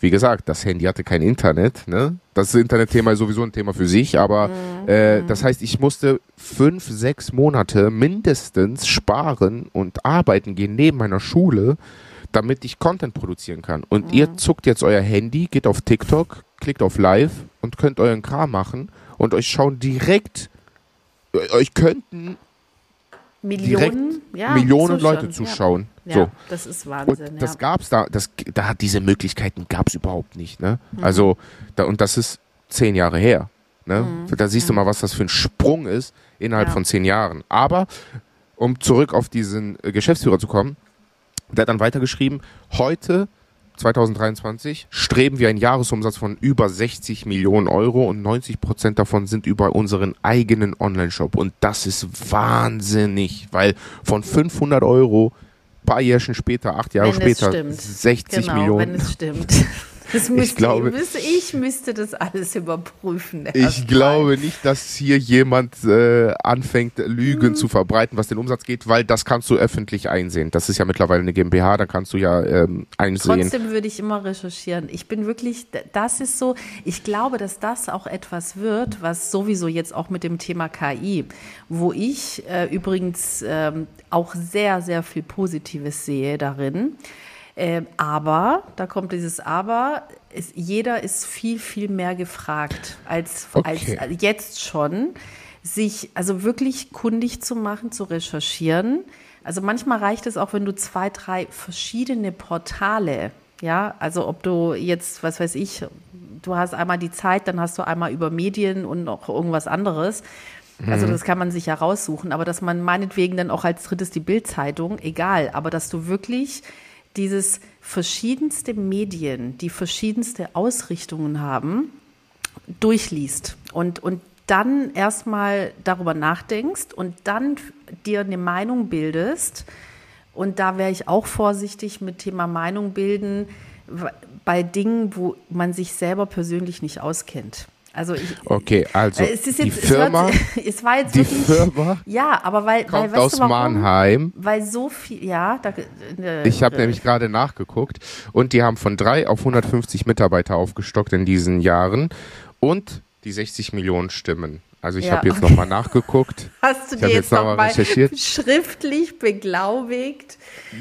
wie gesagt, das Handy hatte kein Internet. Ne? Das Internetthema ist sowieso ein Thema für sich, aber äh, das heißt, ich musste fünf, sechs Monate mindestens sparen und arbeiten gehen neben meiner Schule, damit ich Content produzieren kann. Und ihr zuckt jetzt euer Handy, geht auf TikTok, klickt auf Live und könnt euren Kram machen und euch schauen direkt, äh, euch könnten Millionen, ja, Millionen so Leute zuschauen. Ja, So. das ist Und Wahnsinn. das ja. gab's da, das, da hat diese Möglichkeiten gab's überhaupt nicht, ne? Mhm. Also, da, und das ist zehn Jahre her. Ne? Da siehst du mal, was das für ein Sprung ist innerhalb Mhm. Ja. von zehn Jahren. Aber, um zurück auf diesen äh, Geschäftsführer zu kommen, der hat dann weitergeschrieben, heute 2023 streben wir einen Jahresumsatz von über 60 Millionen Euro und 90 Prozent davon sind über unseren eigenen Online-Shop. Und das ist wahnsinnig, weil von 500 Euro, paar Jährchen später, acht Jahre Wenn später, stimmt. 60 genau, Millionen. wenn es stimmt. [LAUGHS] Das müsste, ich, glaube, müsste, ich müsste das alles überprüfen. Ich glaube nicht, dass hier jemand äh, anfängt, Lügen hm. zu verbreiten, was den Umsatz geht, weil das kannst du öffentlich einsehen. Das ist ja mittlerweile eine GmbH, da kannst du ja ähm, einsehen. Trotzdem würde ich immer recherchieren. Ich bin wirklich, das ist so, ich glaube, dass das auch etwas wird, was sowieso jetzt auch mit dem Thema KI, wo ich äh, übrigens äh, auch sehr, sehr viel Positives sehe darin. Äh, aber, da kommt dieses Aber, ist, jeder ist viel, viel mehr gefragt als, okay. als jetzt schon, sich also wirklich kundig zu machen, zu recherchieren. Also manchmal reicht es auch, wenn du zwei, drei verschiedene Portale, ja, also ob du jetzt, was weiß ich, du hast einmal die Zeit, dann hast du einmal über Medien und noch irgendwas anderes. Also mhm. das kann man sich ja raussuchen, aber dass man meinetwegen dann auch als drittes die Bildzeitung, egal, aber dass du wirklich dieses verschiedenste Medien, die verschiedenste Ausrichtungen haben, durchliest und, und dann erstmal darüber nachdenkst und dann dir eine Meinung bildest. Und da wäre ich auch vorsichtig mit Thema Meinung bilden bei Dingen, wo man sich selber persönlich nicht auskennt. Also ich, okay, also es ist jetzt, die Firma, [LAUGHS] es, war jetzt die wirklich, Firma ja, aber weil, kommt weil aus du, warum? Mannheim. Weil so viel, ja, da, äh, ich habe äh, nämlich gerade nachgeguckt und die haben von drei auf 150 Mitarbeiter aufgestockt in diesen Jahren und die 60 Millionen Stimmen. Also ich ja. habe jetzt nochmal nachgeguckt. [LAUGHS] Hast du ich dir jetzt nochmal noch schriftlich beglaubigt?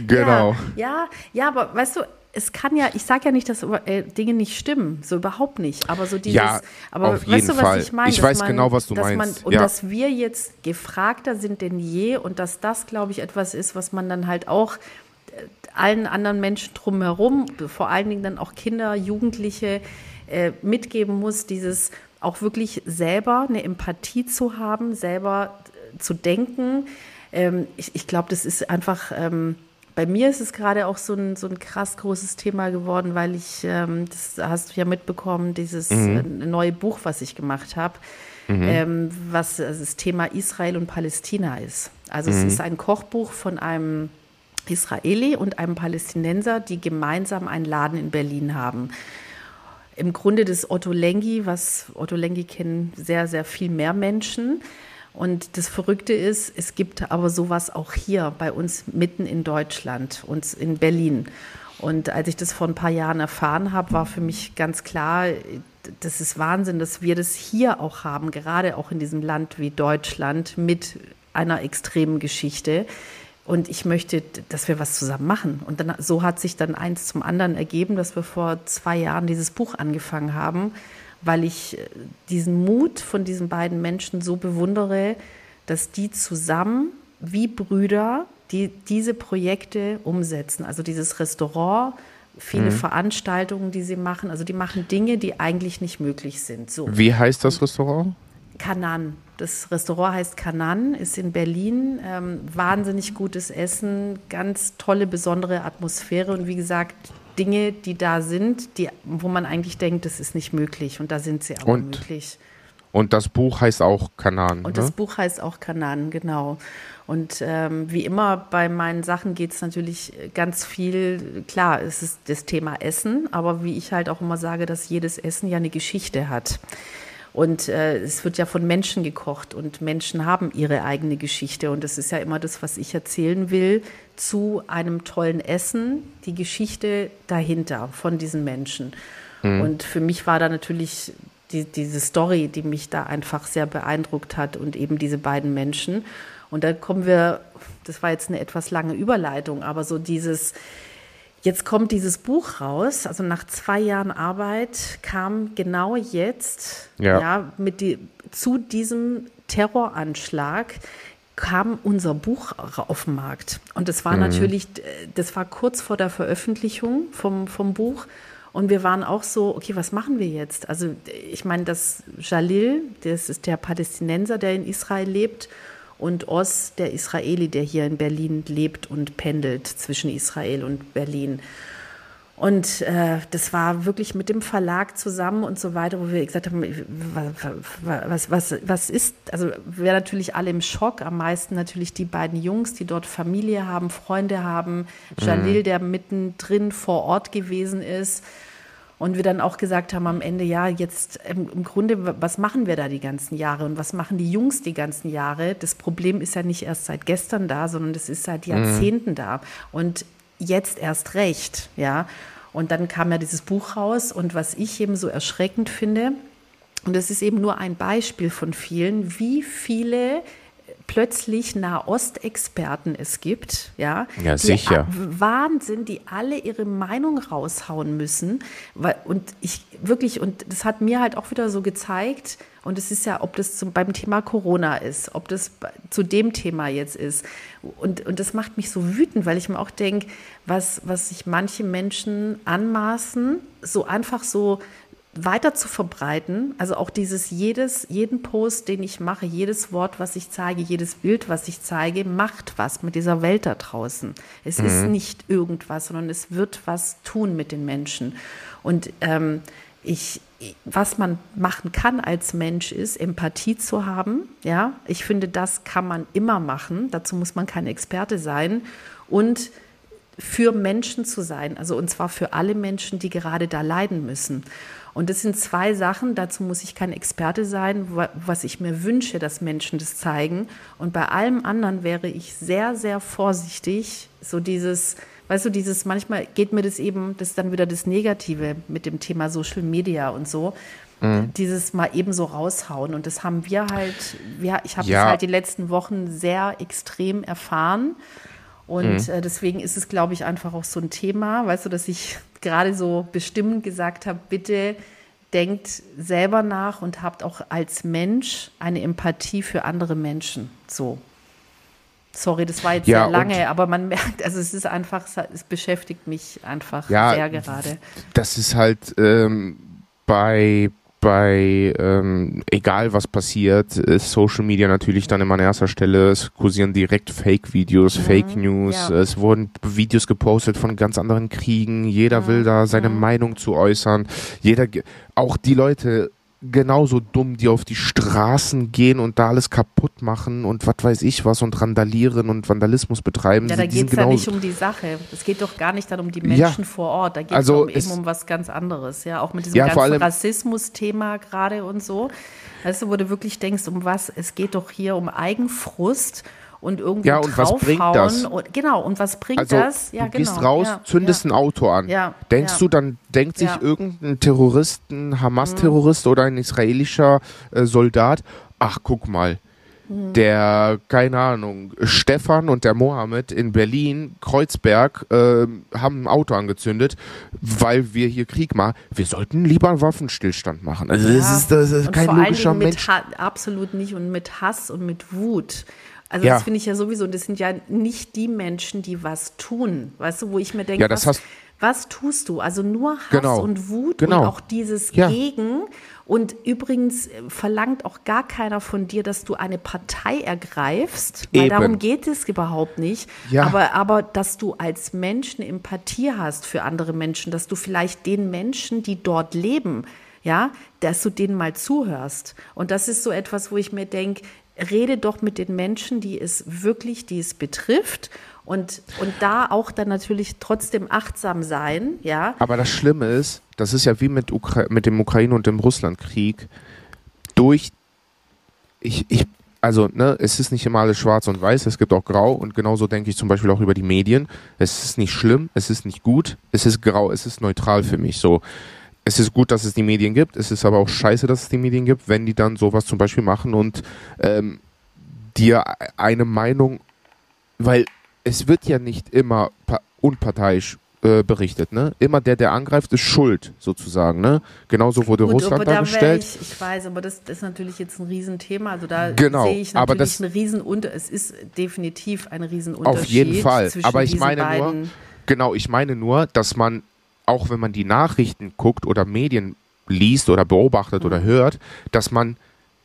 Genau. Ja, ja, ja, aber weißt du, es kann ja, ich sage ja nicht, dass äh, Dinge nicht stimmen, so überhaupt nicht. Aber so dieses, ja, aber auf weißt du, was Fall. ich meine? Ich weiß man, genau, was du meinst. Man, und ja. dass wir jetzt gefragter sind denn je und dass das, glaube ich, etwas ist, was man dann halt auch äh, allen anderen Menschen drumherum, vor allen Dingen dann auch Kinder, Jugendliche, äh, mitgeben muss, dieses auch wirklich selber eine Empathie zu haben, selber äh, zu denken. Ähm, ich ich glaube, das ist einfach. Ähm, bei mir ist es gerade auch so ein, so ein krass großes Thema geworden, weil ich, ähm, das hast du ja mitbekommen, dieses mhm. äh, neue Buch, was ich gemacht habe, mhm. ähm, was also das Thema Israel und Palästina ist. Also mhm. es ist ein Kochbuch von einem Israeli und einem Palästinenser, die gemeinsam einen Laden in Berlin haben. Im Grunde des Otto Lengi, was Otto Lengi kennen sehr, sehr viel mehr Menschen. Und das Verrückte ist, es gibt aber sowas auch hier bei uns mitten in Deutschland, uns in Berlin. Und als ich das vor ein paar Jahren erfahren habe, war für mich ganz klar, das ist Wahnsinn, dass wir das hier auch haben, gerade auch in diesem Land wie Deutschland mit einer extremen Geschichte. Und ich möchte, dass wir was zusammen machen. Und dann, so hat sich dann eins zum anderen ergeben, dass wir vor zwei Jahren dieses Buch angefangen haben weil ich äh, diesen Mut von diesen beiden Menschen so bewundere, dass die zusammen wie Brüder die, diese Projekte umsetzen. Also dieses Restaurant, viele mhm. Veranstaltungen, die sie machen. Also die machen Dinge, die eigentlich nicht möglich sind. So. Wie heißt das Restaurant? Kanan. Das Restaurant heißt Kanan, ist in Berlin. Ähm, wahnsinnig gutes Essen, ganz tolle, besondere Atmosphäre. Und wie gesagt, Dinge, die da sind, die, wo man eigentlich denkt, das ist nicht möglich. Und da sind sie aber und, möglich. Und das Buch heißt auch Kanan. Und ne? das Buch heißt auch Kanan, genau. Und ähm, wie immer bei meinen Sachen geht es natürlich ganz viel, klar, es ist das Thema Essen, aber wie ich halt auch immer sage, dass jedes Essen ja eine Geschichte hat. Und äh, es wird ja von Menschen gekocht und Menschen haben ihre eigene Geschichte. Und das ist ja immer das, was ich erzählen will zu einem tollen Essen, die Geschichte dahinter von diesen Menschen. Mhm. Und für mich war da natürlich die, diese Story, die mich da einfach sehr beeindruckt hat und eben diese beiden Menschen. Und da kommen wir, das war jetzt eine etwas lange Überleitung, aber so dieses, Jetzt kommt dieses Buch raus, also nach zwei Jahren Arbeit kam genau jetzt, ja, ja mit die, zu diesem Terroranschlag kam unser Buch auf den Markt. Und das war mhm. natürlich, das war kurz vor der Veröffentlichung vom, vom Buch. Und wir waren auch so, okay, was machen wir jetzt? Also ich meine, das Jalil, das ist der Palästinenser, der in Israel lebt, und Oz, der Israeli, der hier in Berlin lebt und pendelt zwischen Israel und Berlin. Und äh, das war wirklich mit dem Verlag zusammen und so weiter, wo wir gesagt haben, was, was, was ist, also wir natürlich alle im Schock, am meisten natürlich die beiden Jungs, die dort Familie haben, Freunde haben, Jalil, mhm. der mittendrin vor Ort gewesen ist. Und wir dann auch gesagt haben am Ende, ja, jetzt im, im, Grunde, was machen wir da die ganzen Jahre und was machen die Jungs die ganzen Jahre? Das Problem ist ja nicht erst seit gestern da, sondern das ist seit mhm. Jahrzehnten mhm. da. Und jetzt erst recht, ja. Und dann kam ja dieses Buch raus und was ich eben so erschreckend finde, und das ist eben nur ein Beispiel von vielen, wie viele plötzlich Nahostexperten es gibt, ja, ja sicher. Wahnsinn, die alle ihre Meinung raushauen müssen, und ich wirklich und das hat mir halt auch wieder so gezeigt, und es ist ja, ob das zum, beim Thema Corona ist, ob das zu dem Thema jetzt ist. Und, und das macht mich so wütend, weil ich mir auch denke, was, was sich manche Menschen anmaßen, so einfach so weiter zu verbreiten, also auch dieses jedes, jeden Post, den ich mache, jedes Wort, was ich zeige, jedes Bild, was ich zeige, macht was mit dieser Welt da draußen. Es mhm. ist nicht irgendwas, sondern es wird was tun mit den Menschen. Und ähm, ich, was man machen kann als Mensch ist, Empathie zu haben. Ja, ich finde, das kann man immer machen. Dazu muss man kein Experte sein. Und für Menschen zu sein, also und zwar für alle Menschen, die gerade da leiden müssen. Und das sind zwei Sachen, dazu muss ich kein Experte sein, was ich mir wünsche, dass Menschen das zeigen. Und bei allem anderen wäre ich sehr, sehr vorsichtig, so dieses, weißt du, dieses, manchmal geht mir das eben, das ist dann wieder das Negative mit dem Thema Social Media und so. Mhm. Dieses mal eben so raushauen. Und das haben wir halt, ja, ich habe ja. das halt die letzten Wochen sehr extrem erfahren. Und mhm. äh, deswegen ist es, glaube ich, einfach auch so ein Thema, weißt du, dass ich gerade so bestimmend gesagt habe, bitte denkt selber nach und habt auch als Mensch eine Empathie für andere Menschen. So. Sorry, das war jetzt ja, sehr lange, aber man merkt, also es ist einfach, es beschäftigt mich einfach ja, sehr gerade. Das ist halt ähm, bei bei ähm, egal was passiert, ist Social Media natürlich dann immer an erster Stelle. Es kursieren direkt Fake-Videos, mhm, Fake News. Ja. Es wurden Videos gepostet von ganz anderen Kriegen. Jeder mhm. will da seine mhm. Meinung zu äußern. Jeder, auch die Leute genauso dumm, die auf die Straßen gehen und da alles kaputt machen und was weiß ich was und randalieren und Vandalismus betreiben. Ja, da geht es ja nicht um die Sache. Es geht doch gar nicht dann um die Menschen ja, vor Ort. Da geht also es eben um was ganz anderes. Ja, auch mit diesem ja, ganzen Rassismus-Thema gerade und so. Weißt du, wo du wirklich denkst, um was? Es geht doch hier um Eigenfrust und irgendwie ja, und was bringt das? Und, genau, und was bringt also, das? Ja, du genau, gehst raus, ja, zündest ja. ein Auto an. Ja, Denkst du, dann denkt sich irgendein Terrorist, ein Hamas-Terrorist mhm. oder ein israelischer äh, Soldat, ach, guck mal, mhm. der, keine Ahnung, Stefan und der Mohammed in Berlin, Kreuzberg, äh, haben ein Auto angezündet, weil wir hier Krieg machen. Wir sollten lieber einen Waffenstillstand machen. Also das ist, das ist kein logischer Mensch. absolut nicht und mit Hass und mit Wut. Also ja. das finde ich ja sowieso, das sind ja nicht die Menschen, die was tun, weißt du, wo ich mir denke, ja, was, was, tust du? Also nur Hass genau. und Wut genau. und auch dieses ja. Gegen. Und übrigens äh, verlangt auch gar keiner von dir, dass du eine Partei ergreifst, weil Eben. darum geht es überhaupt nicht. Ja. Aber, aber dass du als Mensch eine Empathie hast für andere Menschen, dass du vielleicht den Menschen, die dort leben, ja, dass du denen mal zuhörst. Und das ist so etwas, wo ich mir denke, rede doch mit den Menschen, die es wirklich, die es betrifft und, und da auch dann natürlich trotzdem achtsam sein, ja. Aber das Schlimme ist, das ist ja wie mit, Ukra mit dem Ukraine- und dem Russlandkrieg, durch, ich, ich, also, ne, es ist nicht immer alles schwarz und weiß, es gibt auch grau und genauso denke ich zum Beispiel auch über die Medien. Es ist nicht schlimm, es ist nicht gut, es ist grau, es ist neutral für mich, so es ist gut, dass es die Medien gibt, es ist aber auch scheiße, dass es die Medien gibt, wenn die dann sowas zum Beispiel machen und ähm, dir eine Meinung, weil es wird ja nicht immer unparteiisch äh, berichtet, ne? Immer der, der angreift, ist schuld, sozusagen, ne? Genauso wurde Gut, Russland da dargestellt. Ich, ich, weiß, aber das, das, ist natürlich jetzt ein Riesenthema. Also da genau, sehe ich natürlich aber das, einen Riesenunter es ist definitiv ein Riesenunterschied. Auf jeden Fall. Aber ich meine nur, genau, ich meine nur, dass man auch wenn man die Nachrichten guckt oder Medien liest oder beobachtet mhm. oder hört, dass man,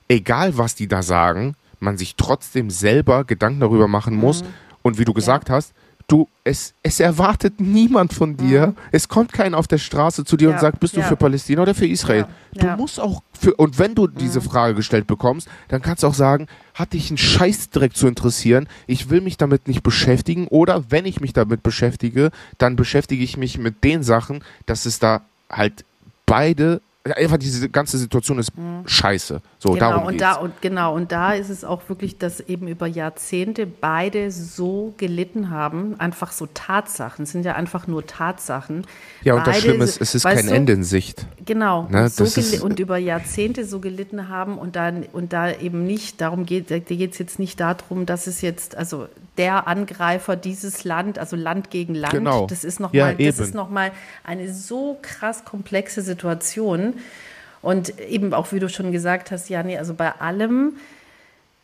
egal was die da sagen, man sich trotzdem selber Gedanken darüber machen muss. Mhm. Und wie du gesagt ja. hast, du, es, es erwartet niemand von dir. Mhm. Es kommt keiner auf der Straße zu dir ja. und sagt, bist du für Palästina oder für Israel? Du musst auch für, und wenn du diese mhm. Frage gestellt bekommst, dann kannst du auch sagen, hat dich ein Scheiß direkt zu interessieren, ich will mich damit nicht beschäftigen oder wenn ich mich damit beschäftige, dann beschäftige ich mich mit den Sachen, dass es da halt beide einfach diese ganze Situation ist scheiße. So, genau, darum und geht's. da und genau und da ist es auch wirklich, dass eben über Jahrzehnte beide so gelitten haben, einfach so Tatsachen, es sind ja einfach nur Tatsachen. ja, und das Beide Schlimme so- ist, es ist kein du, Ende in Sicht. Genau, Ne, und, so das ist- und über Jahrzehnte so gelitten haben und dann und da eben nicht, darum geht es jetzt nicht darum, dass es jetzt, also der Angreifer dieses Land, also Land gegen Land, Genau. das ist noch Ja, das ist noch mal eine so krass komplexe Situation. Und eben auch, wie du schon gesagt hast, Jani, also bei allem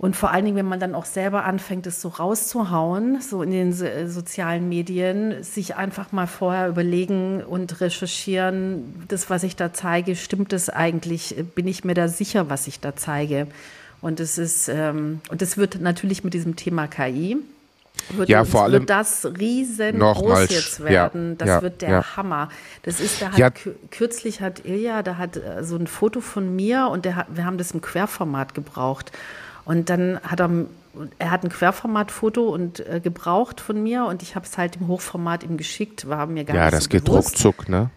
und vor allen Dingen, wenn man dann auch selber anfängt, es so rauszuhauen, so in den äh, sozialen Medien, sich einfach mal vorher überlegen und recherchieren, das, was ich da zeige, stimmt es eigentlich? Bin ich mir da sicher, was ich da zeige? Und es ist, ähm, und das wird natürlich mit diesem Thema KI, wird, Ja, das- vor allem- wird das riesengroß jetzt ja, werden. das ja, wird der ja. Hammer. Das ist, da hat Ja. kü- kürzlich hat Ilja, da hat äh, so ein Foto von mir und der hat, wir haben das im Querformat gebraucht. Und dann hat er, er hat ein Querformatfoto und äh, gebraucht von mir und ich habe es halt im Hochformat ihm geschickt, war mir gar Ja, nicht das so geht bewusst. ruckzuck, ne?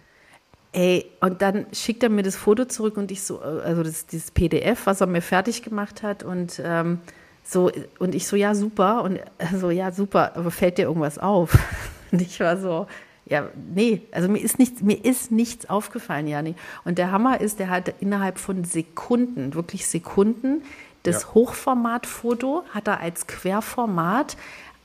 Ey, und dann schickt er mir das Foto zurück und ich so, äh, also das, dieses PDF, was er mir fertig gemacht hat und ähm, so, und ich so, ja, super. Und so, ja, super, aber fällt dir irgendwas auf? [LAUGHS] Und ich war so, ja, nee, also mir ist nichts, mir ist nichts aufgefallen, Jani. Und der Hammer ist, der hat innerhalb von Sekunden, wirklich Sekunden, das Ja. Hochformatfoto hat er als Querformat.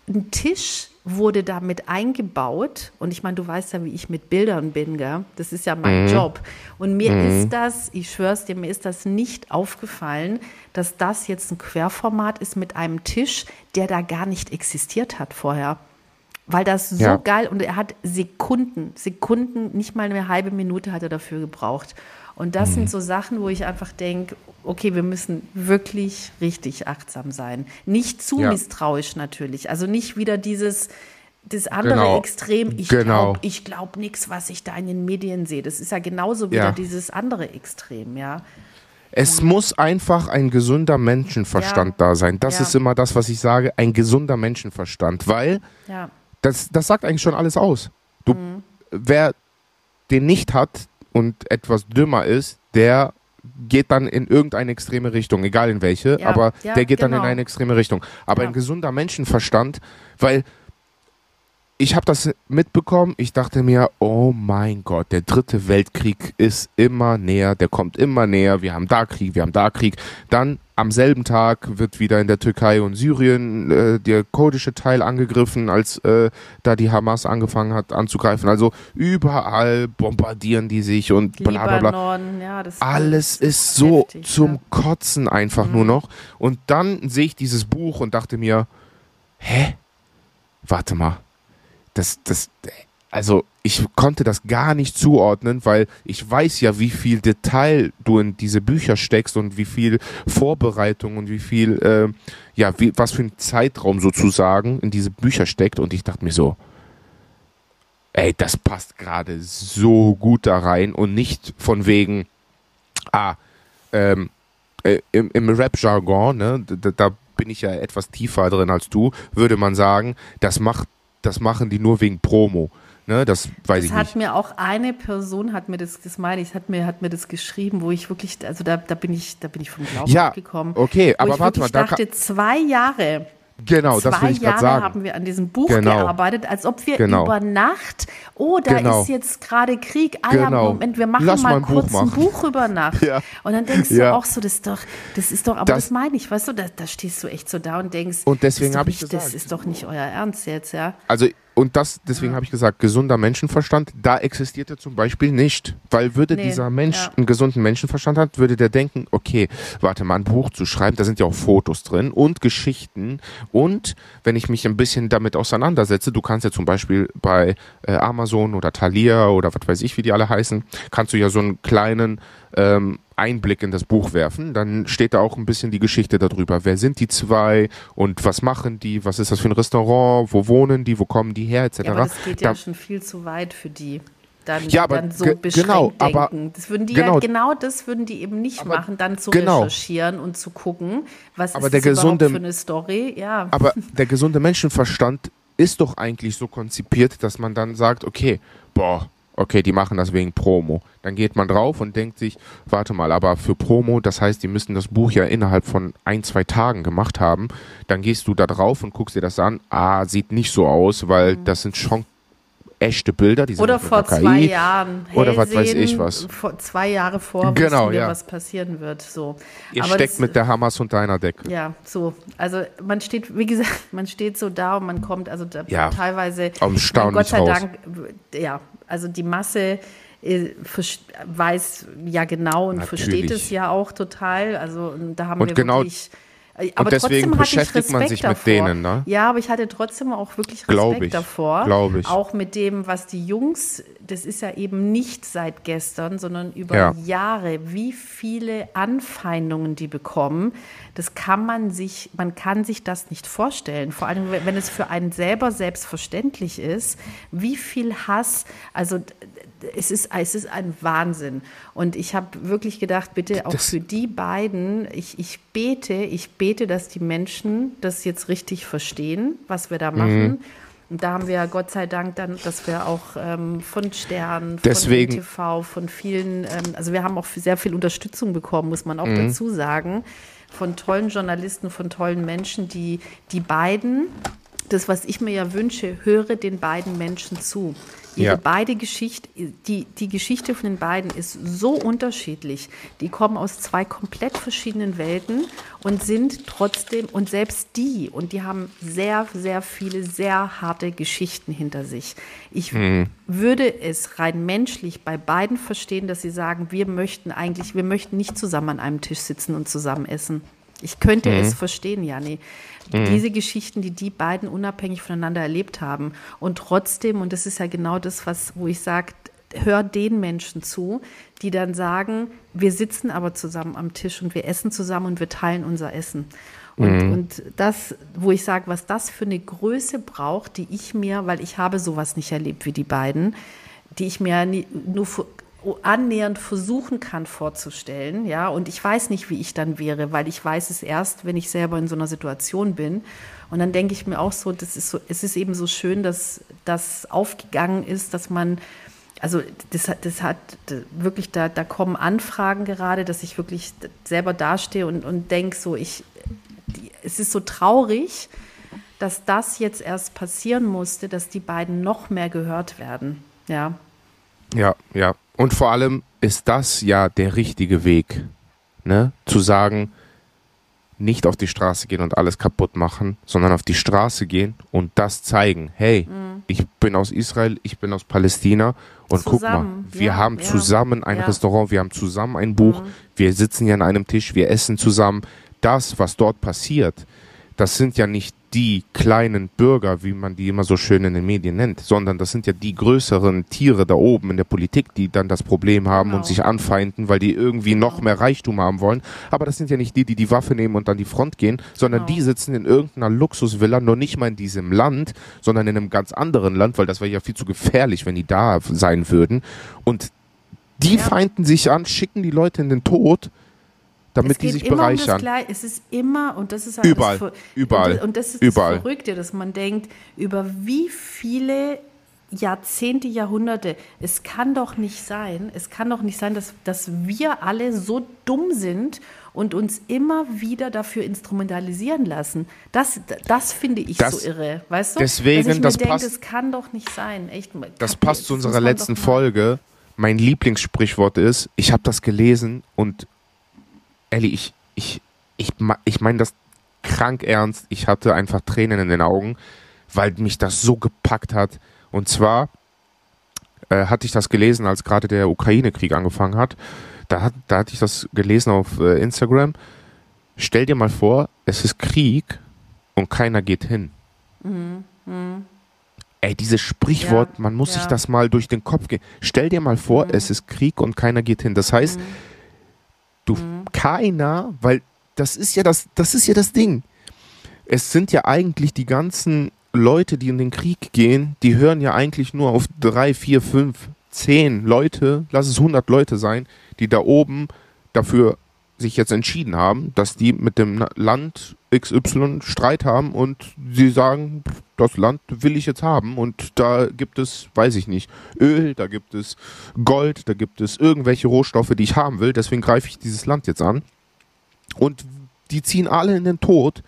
Ein Tisch wurde damit eingebaut. Und ich meine, du weißt ja, wie ich mit Bildern bin, gell? Das ist ja mein Job. Und mir ist das, ich schwör's dir, mir ist das nicht aufgefallen, dass das jetzt ein Querformat ist mit einem Tisch, der da gar nicht existiert hat vorher. Weil das so Ja. geil und er hat Sekunden, Sekunden, nicht mal eine halbe Minute hat er dafür gebraucht. Und das sind so Sachen, wo ich einfach denke, okay, wir müssen wirklich richtig achtsam sein. Nicht zu Ja. misstrauisch natürlich. Also nicht wieder dieses, das andere Genau. Extrem, ich Genau. glaube ich glaub nichts, was ich da in den Medien sehe. Das ist ja genauso wieder Ja. dieses andere Extrem, ja. Es muss einfach ein gesunder Menschenverstand Ja. da sein. Das Ja. ist immer das, was ich sage, ein gesunder Menschenverstand, weil Ja, das, das sagt eigentlich schon alles aus. Du, Mhm. Wer den nicht hat und etwas dümmer ist, der geht dann in irgendeine extreme Richtung, egal in welche, Ja, aber ja, der geht dann genau. in eine extreme Richtung. Aber Ja. ein gesunder Menschenverstand, weil ich habe das mitbekommen, ich dachte mir, oh mein Gott, der dritte Weltkrieg ist immer näher, der kommt immer näher, wir haben da Krieg, wir haben da Krieg. Dann am selben Tag wird wieder in der Türkei und Syrien äh, der kurdische Teil angegriffen, als äh, da die Hamas angefangen hat anzugreifen. Also überall bombardieren die sich und bla bla bla. Ja, Alles ist so heftig, zum ja. Kotzen einfach Mhm. nur noch. Und dann sehe ich dieses Buch und dachte mir, hä? Warte mal. Das, das, also ich konnte das gar nicht zuordnen, weil ich weiß ja, wie viel Detail du in diese Bücher steckst und wie viel Vorbereitung und wie viel, äh, ja, wie, was für ein Zeitraum sozusagen in diese Bücher steckt. Und ich dachte mir so, ey, das passt gerade so gut da rein und nicht von wegen, ah, ähm, äh, im, im Rap-Jargon, ne, da, da bin ich ja etwas tiefer drin als du, würde man sagen, das macht, das machen die nur wegen Promo. Ne, das weiß Das ich hat nicht. mir auch eine Person, hat mir das, das meine ich, hat mir, hat mir das geschrieben, wo ich wirklich, also da, da bin ich, da bin ich vom Glauben Ja, abgekommen. okay, aber warte mal, da dachte, zwei Jahre, Genau, das zwei will ich gerade sagen. haben wir an diesem Buch Genau. gearbeitet, als ob wir Genau. über Nacht, oh, da Genau. ist jetzt gerade Krieg, ah ja, Genau. Moment, wir machen Lass mal, ein kurz ein. Buch über Nacht. [LAUGHS] Ja. Und dann denkst du Ja. auch so, das ist doch, das ist doch, aber Das- das, meine ich, weißt du, da, da stehst du echt so da und denkst, Und deswegen das ist doch hab ich nicht- gesagt. Das ist doch nicht euer Ernst jetzt, ja. Also, und das, deswegen habe ich gesagt, gesunder Menschenverstand, da existiert er zum Beispiel nicht. Weil würde Nee, dieser Mensch ja. einen gesunden Menschenverstand haben, würde der denken, okay, warte mal, ein Buch zu schreiben, da sind ja auch Fotos drin und Geschichten. Und wenn ich mich ein bisschen damit auseinandersetze, du kannst ja zum Beispiel bei äh, Amazon oder Thalia oder was weiß ich, wie die alle heißen, kannst du ja so einen kleinen ähm, Einblick in das Buch werfen. Dann steht da auch ein bisschen die Geschichte darüber. Wer sind die zwei und was machen die? Was ist das für ein Restaurant? Wo wohnen die? Wo kommen die her? Etc. Ja, aber das geht Da- ja schon viel zu weit für die. Dann, Ja, aber dann so beschränkt genau, aber- denken. Das würden die genau. ja, genau das würden die eben nicht Aber machen, dann zu genau. recherchieren und zu gucken, was Aber ist der das überhaupt gesunde- für eine Story. Ja, Aber der gesunde Menschenverstand ist doch eigentlich so konzipiert, dass man dann sagt, okay, boah, okay, die machen das wegen Promo. Dann geht man drauf und denkt sich, warte mal, aber für Promo, das heißt, die müssen das Buch ja innerhalb von ein, zwei Tagen gemacht haben. Dann gehst du da drauf und guckst dir das an. Ah, sieht nicht so aus, weil mhm. das sind schon echte Bilder. Die sind oder vor KI, zwei Jahren. Oder was weiß ich was. Vor zwei Jahre vor, genau, ja. was passieren wird. So. Ihr Aber steckt das, mit der Hamas unter einer Decke. Ja, so. Also man steht, wie gesagt, [LAUGHS] man steht so da und man kommt also da ja, teilweise. Gott sei raus. Dank, ja, also die Masse äh, weiß ja genau und Natürlich. versteht es ja auch total. Also da haben und wir genau wirklich aber und deswegen beschäftigt man sich davor. mit denen, ne? Ja, aber ich hatte trotzdem auch wirklich Respekt Glaub ich. davor. Glaube ich. Auch mit dem, was die Jungs, das ist ja eben nicht seit gestern, sondern über ja. Jahre, wie viele Anfeindungen die bekommen. Das kann man sich, man kann sich das nicht vorstellen. Vor allem, wenn es für einen selber selbstverständlich ist, wie viel Hass, also es ist, es ist ein Wahnsinn. Und ich habe wirklich gedacht, bitte auch das für die beiden, ich, ich bete, ich bete, dass die Menschen das jetzt richtig verstehen, was wir da machen. Mhm. Und da haben wir ja Gott sei Dank dann, dass wir auch ähm, von Sternen, Deswegen. von TV, von vielen, ähm, also wir haben auch sehr viel Unterstützung bekommen, muss man auch mhm. dazu sagen, von tollen Journalisten, von tollen Menschen, die die beiden, das, was ich mir ja wünsche, höre den beiden Menschen zu. Ihre ja. beide Geschichte, die, die Geschichte von den beiden ist so unterschiedlich. Die kommen aus zwei komplett verschiedenen Welten und sind trotzdem, und selbst die, und die haben sehr, sehr viele, sehr harte Geschichten hinter sich. Ich mhm. würde es rein menschlich bei beiden verstehen, dass sie sagen, wir möchten eigentlich, wir möchten nicht zusammen an einem Tisch sitzen und zusammen essen. Ich könnte mhm. es verstehen, Jani. Mhm. Diese Geschichten, die die beiden unabhängig voneinander erlebt haben. Und trotzdem, und das ist ja genau das, was, wo ich sage, hör den Menschen zu, die dann sagen, wir sitzen aber zusammen am Tisch und wir essen zusammen und wir teilen unser Essen. Und, mhm. und das, wo ich sage, was das für eine Größe braucht, die ich mir, weil ich habe sowas nicht erlebt wie die beiden, die ich mir nie, nur annähernd versuchen kann vorzustellen, ja, und ich weiß nicht, wie ich dann wäre, weil ich weiß es erst, wenn ich selber in so einer Situation bin. Und dann denke ich mir auch so, das ist so, es ist eben so schön, dass das aufgegangen ist, dass man, also das, das hat wirklich, da, da kommen Anfragen gerade, dass ich wirklich selber dastehe und, und denke so, ich, es ist so traurig, dass das jetzt erst passieren musste, dass die beiden noch mehr gehört werden, ja. Ja, ja, und vor allem ist das ja der richtige Weg, ne? Zu sagen, nicht auf die Straße gehen und alles kaputt machen, sondern auf die Straße gehen und das zeigen. Hey, mhm. ich bin aus Israel, ich bin aus Palästina und zusammen. guck mal, wir ja, haben zusammen ein ja. Restaurant, wir haben zusammen ein Buch, mhm. wir sitzen hier an einem Tisch, wir essen zusammen. Das, was dort passiert, das sind ja nicht die kleinen Bürger, wie man die immer so schön in den Medien nennt, sondern das sind ja die größeren Tiere da oben in der Politik, die dann das Problem haben genau. und sich anfeinden, weil die irgendwie genau. noch mehr Reichtum haben wollen. Aber das sind ja nicht die, die die Waffe nehmen und an die Front gehen, sondern genau. die sitzen in irgendeiner Luxusvilla, nur nicht mal in diesem Land, sondern in einem ganz anderen Land, weil das wäre ja viel zu gefährlich, wenn die da sein würden. Und die ja. feinden sich an, schicken die Leute in den Tod damit die sich bereichern. Um es ist immer, und das ist halt überall, das, überall, und das ist überall. das Verrückte, dass man denkt, über wie viele Jahrzehnte, Jahrhunderte, es kann doch nicht sein, es kann doch nicht sein, dass, dass wir alle so dumm sind und uns immer wieder dafür instrumentalisieren lassen. Das, das finde ich das, so irre, weißt du? Deswegen, das mir denke, passt. Das kann doch nicht sein, echt. Das passt zu unserer letzten Folge. Mein Lieblingssprichwort ist, ich habe das gelesen und Ellie, ich, ich, ich, ich meine das krank ernst. Ich hatte einfach Tränen in den Augen, weil mich das so gepackt hat. Und zwar äh, hatte ich das gelesen, als gerade der Ukraine-Krieg angefangen hat. Da, hat. da hatte ich das gelesen auf äh, Instagram. Stell dir mal vor, es ist Krieg und keiner geht hin. Mhm. Mhm. Ey, dieses Sprichwort, ja, man muss ja. sich das mal durch den Kopf gehen. Stell dir mal vor, mhm. es ist Krieg und keiner geht hin. Das heißt, mhm. Du, mhm. keiner, weil das ist ja das, das ist ja das Ding. Es sind ja eigentlich die ganzen Leute, die in den Krieg gehen, die hören ja eigentlich nur auf drei, vier, fünf, zehn Leute, lass es 100 Leute sein, die da oben dafür sich jetzt entschieden haben, dass die mit dem Land XY Streit haben und sie sagen, das Land will ich jetzt haben und da gibt es, weiß ich nicht, Öl, da gibt es Gold, da gibt es irgendwelche Rohstoffe, die ich haben will, deswegen greife ich dieses Land jetzt an. Und die ziehen alle in den Tod.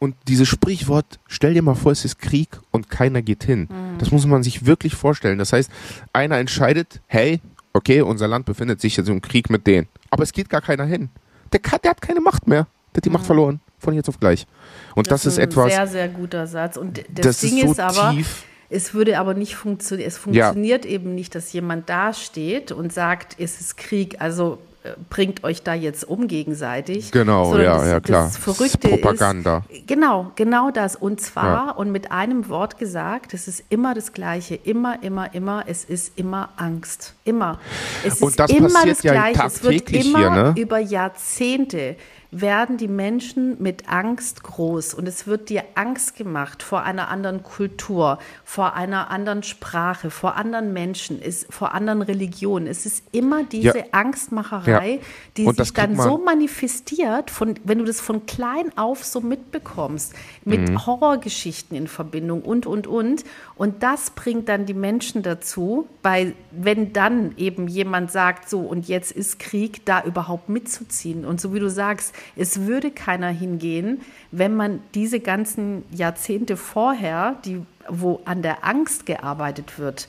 Und dieses Sprichwort, stell dir mal vor, es ist Krieg und keiner geht hin. Mhm. Das muss man sich wirklich vorstellen. Das heißt, einer entscheidet, hey, okay, unser Land befindet sich jetzt im Krieg mit denen. Aber es geht gar keiner hin. Der, kann, der hat keine Macht mehr. Der hat die mhm. Macht verloren. Von jetzt auf gleich. Und das, das ist, ist etwas. Sehr, sehr guter Satz. Und das, das Ding ist, so ist aber, tief. es würde aber nicht funktionieren. Es funktioniert ja. eben nicht, dass jemand dasteht und sagt, es ist Krieg. Also bringt euch da jetzt um gegenseitig. Genau, ja, das, ja, klar. Das Verrückte das Propaganda. Ist, genau, genau das. Und zwar, ja. und mit einem Wort gesagt, es ist immer das Gleiche. Immer, immer, immer, es ist immer Angst. Immer. Es und das immer passiert das Gleiche. Ja es wird immer hier, ne? über Jahrzehnte werden die Menschen mit Angst groß und es wird dir Angst gemacht vor einer anderen Kultur, vor einer anderen Sprache, vor anderen Menschen, ist, vor anderen Religionen. Es ist immer diese ja. Angstmacherei, ja. die und sich dann so manifestiert, von, wenn du das von klein auf so mitbekommst, mit mhm. Horrorgeschichten in Verbindung und, und, und. Und das bringt dann die Menschen dazu, bei, wenn dann eben jemand sagt, so und jetzt ist Krieg, da überhaupt mitzuziehen. Und so wie du sagst, es würde keiner hingehen, wenn man diese ganzen Jahrzehnte vorher, die, wo an der Angst gearbeitet wird,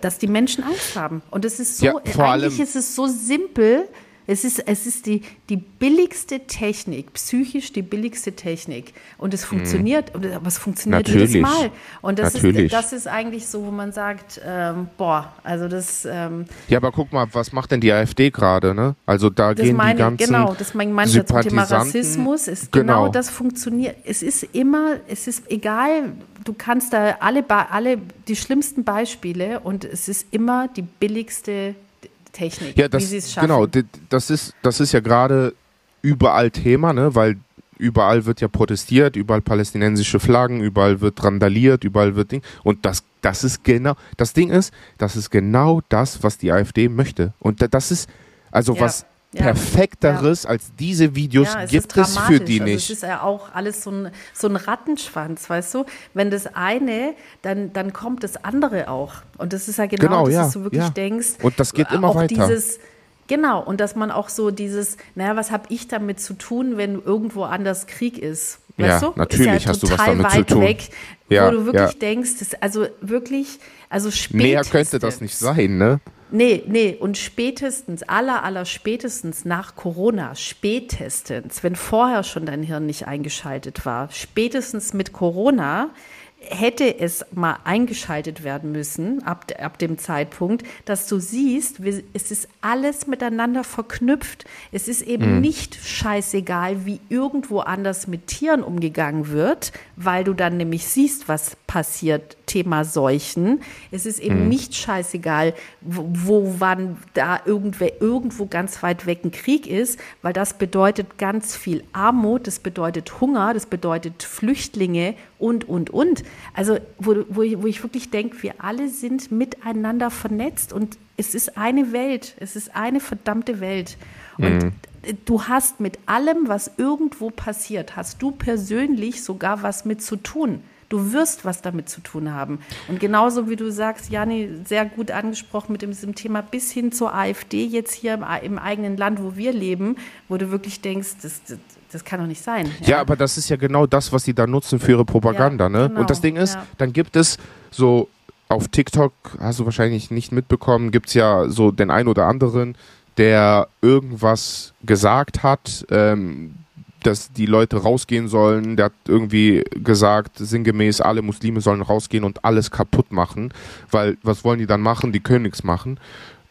dass die Menschen Angst haben. Und es ist so, ja, eigentlich ist es so simpel, es ist, es ist die, die billigste Technik, psychisch die billigste Technik. Und es funktioniert, mhm. aber es funktioniert Natürlich. jedes Mal. Und das Natürlich. ist, das ist eigentlich so, wo man sagt, ähm, boah, also das. Ähm, ja, aber guck mal, was macht denn die AfD gerade, ne? Also da gehen meine, die ganzen Genau, das meine ich zum Thema Rassismus. Ist genau. genau das funktioniert. Es ist immer, es ist egal, du kannst da alle, alle die schlimmsten Beispiele und es ist immer die billigste Technik, ja, das, wie sie es schaffen. Genau, das ist, das ist ja gerade überall Thema, ne? weil überall wird ja protestiert, überall palästinensische Flaggen, überall wird randaliert, überall wird Ding. Und das, das ist genau, das Ding ist, das ist genau das, was die AfD möchte. Und das ist, also ja. was ja. Perfekteres ja. als diese Videos ja, gibt es für die nicht. Also es ist ja auch alles so ein, so ein Rattenschwanz, weißt du? Wenn das eine, dann, dann kommt das andere auch. Und das ist ja genau, genau das, dass du wirklich denkst. Und das geht immer weiter. Dieses, genau, und dass man auch so dieses, naja, was habe ich damit zu tun, wenn irgendwo anders Krieg ist? Weißt ja, du? natürlich ja hast du was damit zu tun. Weg, ja, wo du wirklich denkst, das, also wirklich, also spätestens. Mehr könnte das nicht sein, ne? Nee, nee, und spätestens, aller, aller spätestens nach Corona, spätestens, wenn vorher schon dein Hirn nicht eingeschaltet war, spätestens mit Corona hätte es mal eingeschaltet werden müssen, ab, ab dem Zeitpunkt, dass du siehst, es ist alles miteinander verknüpft. Es ist eben mhm. nicht scheißegal, wie irgendwo anders mit Tieren umgegangen wird, weil du dann nämlich siehst, was passiert, Thema Seuchen. Es ist eben mhm. nicht scheißegal, wo, wo wann da irgendwer irgendwo ganz weit weg ein Krieg ist, weil das bedeutet ganz viel Armut, das bedeutet Hunger, das bedeutet Flüchtlinge und, und, und. Also wo, wo, wo ich wirklich denke, wir alle sind miteinander vernetzt und es ist eine Welt, es ist eine verdammte Welt. Und mhm. Du hast mit allem, was irgendwo passiert, hast du persönlich sogar was mit zu tun. Du wirst was damit zu tun haben. Und genauso wie du sagst, Jani, sehr gut angesprochen mit diesem Thema bis hin zur AfD jetzt hier im, im eigenen Land, wo wir leben, wo du wirklich denkst, das, das das kann doch nicht sein. Ja. ja. aber das ist ja genau das, was sie da nutzen für ihre Propaganda. Ja, ne? Genau, und das Ding ist, ja. dann gibt es so auf TikTok, hast du wahrscheinlich nicht mitbekommen, gibt es ja so den einen oder anderen, der irgendwas gesagt hat, ähm, dass die Leute rausgehen sollen. Der hat irgendwie gesagt, sinngemäß, alle Muslime sollen rausgehen und alles kaputt machen, weil was wollen die dann machen? Die nichts machen.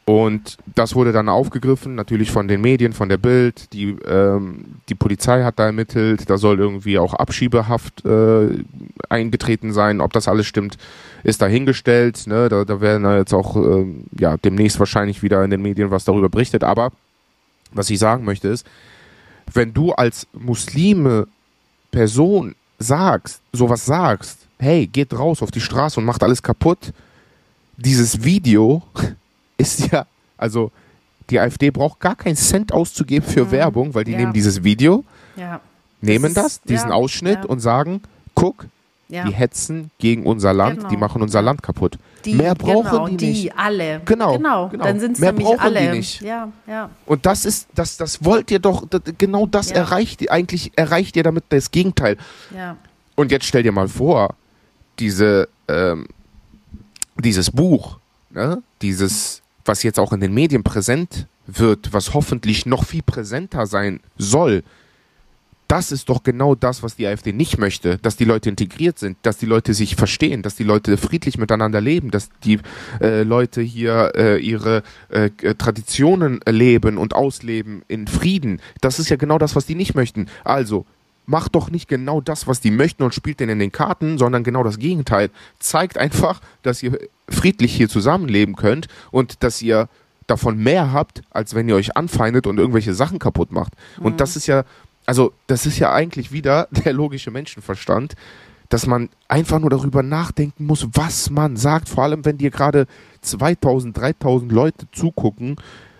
Und das wurde dann aufgegriffen, natürlich von den Medien, von der Bild. Die, ähm, die Polizei hat da ermittelt. Da soll irgendwie auch Abschiebehaft äh, eingetreten sein. Ob das alles stimmt, ist dahingestellt. Ne? Da, da werden jetzt auch äh, ja, demnächst wahrscheinlich wieder in den Medien was darüber berichtet. Aber was ich sagen möchte ist, wenn du als Muslime Person sagst, sowas sagst, hey, geht raus auf die Straße und macht alles kaputt, dieses Video ist ja, also die AfD braucht gar keinen Cent auszugeben für mhm. Werbung, weil die ja. nehmen dieses Video, ja. nehmen das, ist, diesen ja, Ausschnitt und sagen, guck. Die hetzen gegen unser Land, genau. die machen unser Land kaputt. Die, Mehr brauchen genau, die nicht. Die alle. Genau. Genau. genau. Dann sind es nämlich alle. Die nicht. Ja, ja. Und das ist, das, das wollt ihr doch, das, genau das erreicht ihr, eigentlich erreicht ihr damit das Gegenteil. Ja. Und jetzt stell dir mal vor, diese, ähm, dieses Buch, ne? dieses, was jetzt auch in den Medien präsent wird, was hoffentlich noch viel präsenter sein soll, das ist doch genau das, was die AfD nicht möchte, dass die Leute integriert sind, dass die Leute sich verstehen, dass die Leute friedlich miteinander leben, dass die äh, Leute hier äh, ihre äh, Traditionen leben und ausleben in Frieden. Das ist ja genau das, was die nicht möchten. Also macht doch nicht genau das, was die möchten und spielt denen in den Karten, sondern genau das Gegenteil. Zeigt einfach, dass ihr friedlich hier zusammenleben könnt und dass ihr davon mehr habt, als wenn ihr euch anfeindet und irgendwelche Sachen kaputt macht. Und mhm. das ist ja also das ist ja eigentlich wieder [LAUGHS] der logische Menschenverstand, dass man einfach nur darüber nachdenken muss, was man sagt, vor allem wenn dir gerade 2000, 3000 Leute zugucken,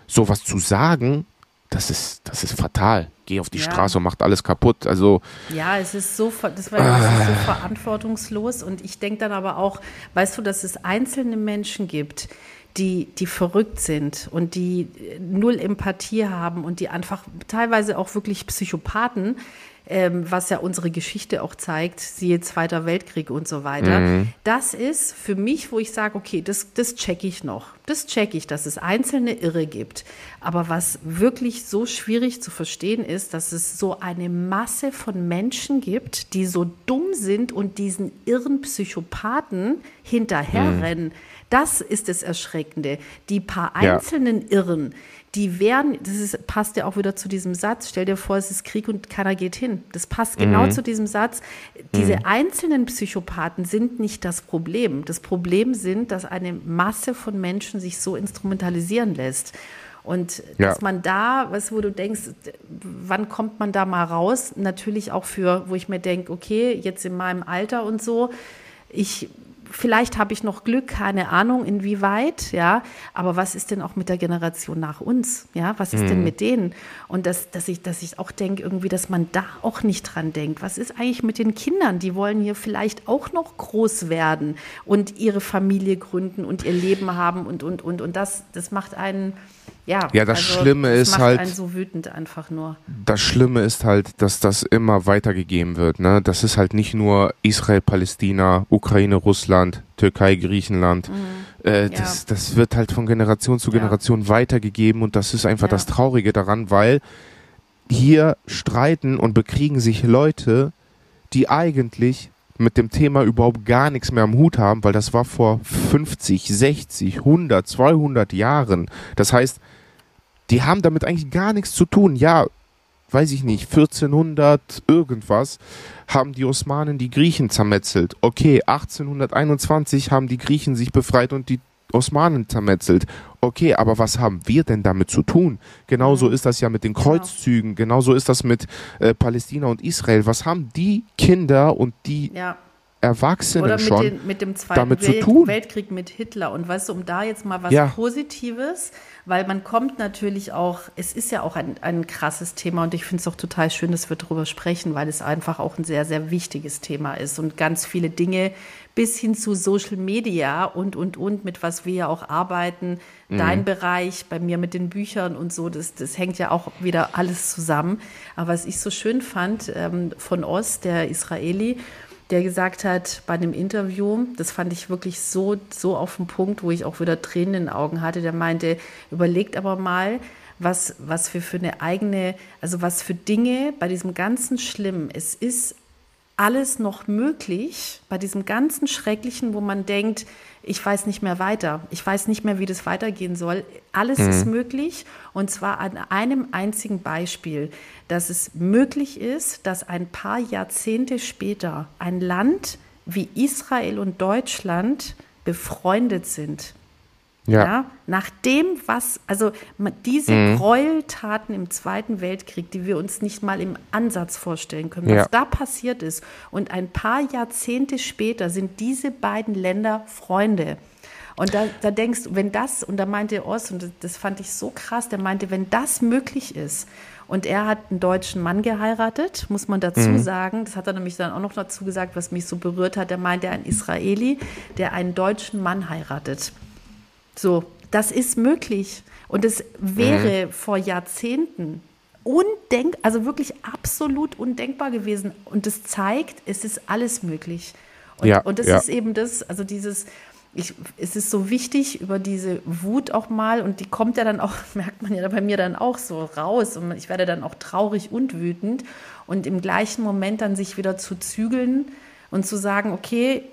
sowas zu sagen, das ist, das ist fatal. Geh auf die ja. Straße und macht alles kaputt. Also ja, es ist so, das war äh, so verantwortungslos und ich denke dann aber auch, weißt du, dass es einzelne Menschen gibt, die, die verrückt sind und die null Empathie haben und die einfach teilweise auch wirklich Psychopathen, ähm, was ja unsere Geschichte auch zeigt, siehe Zweiter Weltkrieg und so weiter. Mhm. Das ist für mich, wo ich sage, okay, das, das checke ich noch. Das checke ich, dass es einzelne Irre gibt. Aber was wirklich so schwierig zu verstehen ist, dass es so eine Masse von Menschen gibt, die so dumm sind und diesen irren Psychopathen hinterherrennen. Mhm das ist das Erschreckende. Die paar einzelnen ja. Irren, die werden, das ist, passt ja auch wieder zu diesem Satz, stell dir vor, es ist Krieg und keiner geht hin. Das passt genau mhm. zu diesem Satz. Diese mhm. einzelnen Psychopathen sind nicht das Problem. Das Problem sind, dass eine Masse von Menschen sich so instrumentalisieren lässt. Und ja. dass man da, was wo du denkst, wann kommt man da mal raus? Natürlich auch für, wo ich mir denke, okay, jetzt in meinem Alter und so, ich vielleicht habe ich noch Glück, keine Ahnung, inwieweit, ja. Aber was ist denn auch mit der Generation nach uns? Ja, was ist mhm. denn mit denen? Und das, dass ich, dass ich auch denke, irgendwie, dass man da auch nicht dran denkt. Was ist eigentlich mit den Kindern? Die wollen hier vielleicht auch noch groß werden und ihre Familie gründen und ihr Leben haben und, und, und. Und das, das macht einen, ja, ja, das also, Schlimme das ist macht halt. Einen so wütend einfach nur. Das Schlimme ist halt, dass das immer weitergegeben wird. Ne? Das ist halt nicht nur Israel, Palästina, Ukraine, Russland, Türkei, Griechenland. Mhm. Äh, das, ja. das wird halt von Generation zu Generation ja. weitergegeben und das ist einfach ja. das Traurige daran, weil hier streiten und bekriegen sich Leute, die eigentlich mit dem Thema überhaupt gar nichts mehr am Hut haben, weil das war vor 50, 60, 100, 200 Jahren. Das heißt, die haben damit eigentlich gar nichts zu tun. Ja, weiß ich nicht, 1400 irgendwas haben die Osmanen die Griechen zermetzelt. Okay, 1821 haben die Griechen sich befreit und die Osmanen zermetzelt. Okay, aber was haben wir denn damit zu tun? Genauso mhm. ist das ja mit den genau. Kreuzzügen, genauso ist das mit äh, Palästina und Israel. Was haben die Kinder und die ja. Erwachsenen Oder mit schon den, mit dem Zweiten damit Welt, zu tun? Weltkrieg mit Hitler. Und weißt du, um da jetzt mal was ja. Positives, weil man kommt natürlich auch, es ist ja auch ein, ein krasses Thema und ich finde es auch total schön, dass wir darüber sprechen, weil es einfach auch ein sehr, sehr wichtiges Thema ist und ganz viele Dinge bis hin zu Social Media und, und, und, mit was wir ja auch arbeiten, mhm. dein Bereich, bei mir mit den Büchern und so, das, das hängt ja auch wieder alles zusammen. Aber was ich so schön fand ähm, von Oz, der Israeli, der gesagt hat bei einem Interview, das fand ich wirklich so, so auf den Punkt, wo ich auch wieder Tränen in den Augen hatte, der meinte, überlegt aber mal, was, was wir für eine eigene, also was für Dinge bei diesem ganzen Schlimm, es ist alles noch möglich, bei diesem ganzen Schrecklichen, wo man denkt, ich weiß nicht mehr weiter, ich weiß nicht mehr, wie das weitergehen soll. Alles mhm. ist möglich und zwar an einem einzigen Beispiel, dass es möglich ist, dass ein paar Jahrzehnte später ein Land wie Israel und Deutschland befreundet sind. Ja. ja. Nach dem, was, also diese mhm. Gräueltaten im Zweiten Weltkrieg, die wir uns nicht mal im Ansatz vorstellen können, was ja. da passiert ist. Und ein paar Jahrzehnte später sind diese beiden Länder Freunde. Und da, da denkst du, wenn das, und da meinte Oss, und das, das fand ich so krass, der meinte, wenn das möglich ist, Und er hat einen deutschen Mann geheiratet, muss man dazu mhm. sagen. Das hat er nämlich dann auch noch dazu gesagt, was mich so berührt hat. Er meinte, ein Israeli, der einen deutschen Mann heiratet. So, das ist möglich. Und es wäre mhm. vor Jahrzehnten undenk, also wirklich absolut undenkbar gewesen. Und das zeigt, es ist alles möglich. Und, ja, und das ja. ist eben das, also dieses, ich, es ist so wichtig, über diese Wut auch mal, und die kommt ja dann auch, [LAUGHS] merkt man ja bei mir dann auch so raus, und ich werde dann auch traurig und wütend, und im gleichen Moment dann sich wieder zu zügeln und zu sagen, okay,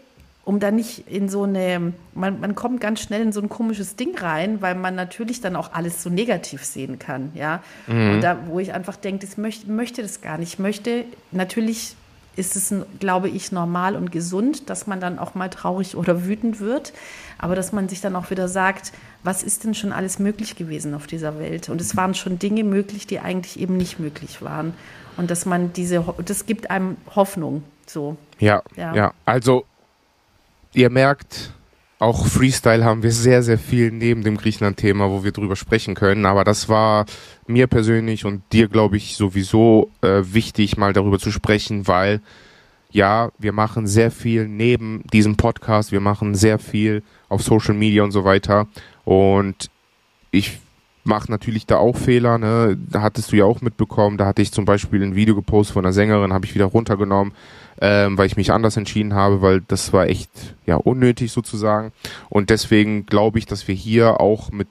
um da nicht in so eine, man, man kommt ganz schnell in so ein komisches Ding rein, weil man natürlich dann auch alles so negativ sehen kann, ja. Mhm. Und da, wo ich einfach denke, ich möchte, möchte das gar nicht. Ich möchte natürlich ist es, glaube ich, normal und gesund, dass man dann auch mal traurig oder wütend wird, aber dass man sich dann auch wieder sagt, was ist denn schon alles möglich gewesen auf dieser Welt? Und es waren schon Dinge möglich, die eigentlich eben nicht möglich waren. Und dass man diese, das gibt einem Hoffnung. So. Ja, ja, ja. Also ihr merkt, auch Freestyle haben wir sehr, sehr viel neben dem Griechenland-Thema, wo wir drüber sprechen können. Aber das war mir persönlich und dir, glaube ich, sowieso äh, wichtig, mal darüber zu sprechen, weil ja, wir machen sehr viel neben diesem Podcast, wir machen sehr viel auf Social Media und so weiter. Und ich mache natürlich da auch Fehler, ne? Da hattest du ja auch mitbekommen, da hatte ich zum Beispiel ein Video gepostet von einer Sängerin, habe ich wieder runtergenommen ähm, weil ich mich anders entschieden habe, weil das war echt ja unnötig sozusagen. Und deswegen glaube ich, dass wir hier auch mit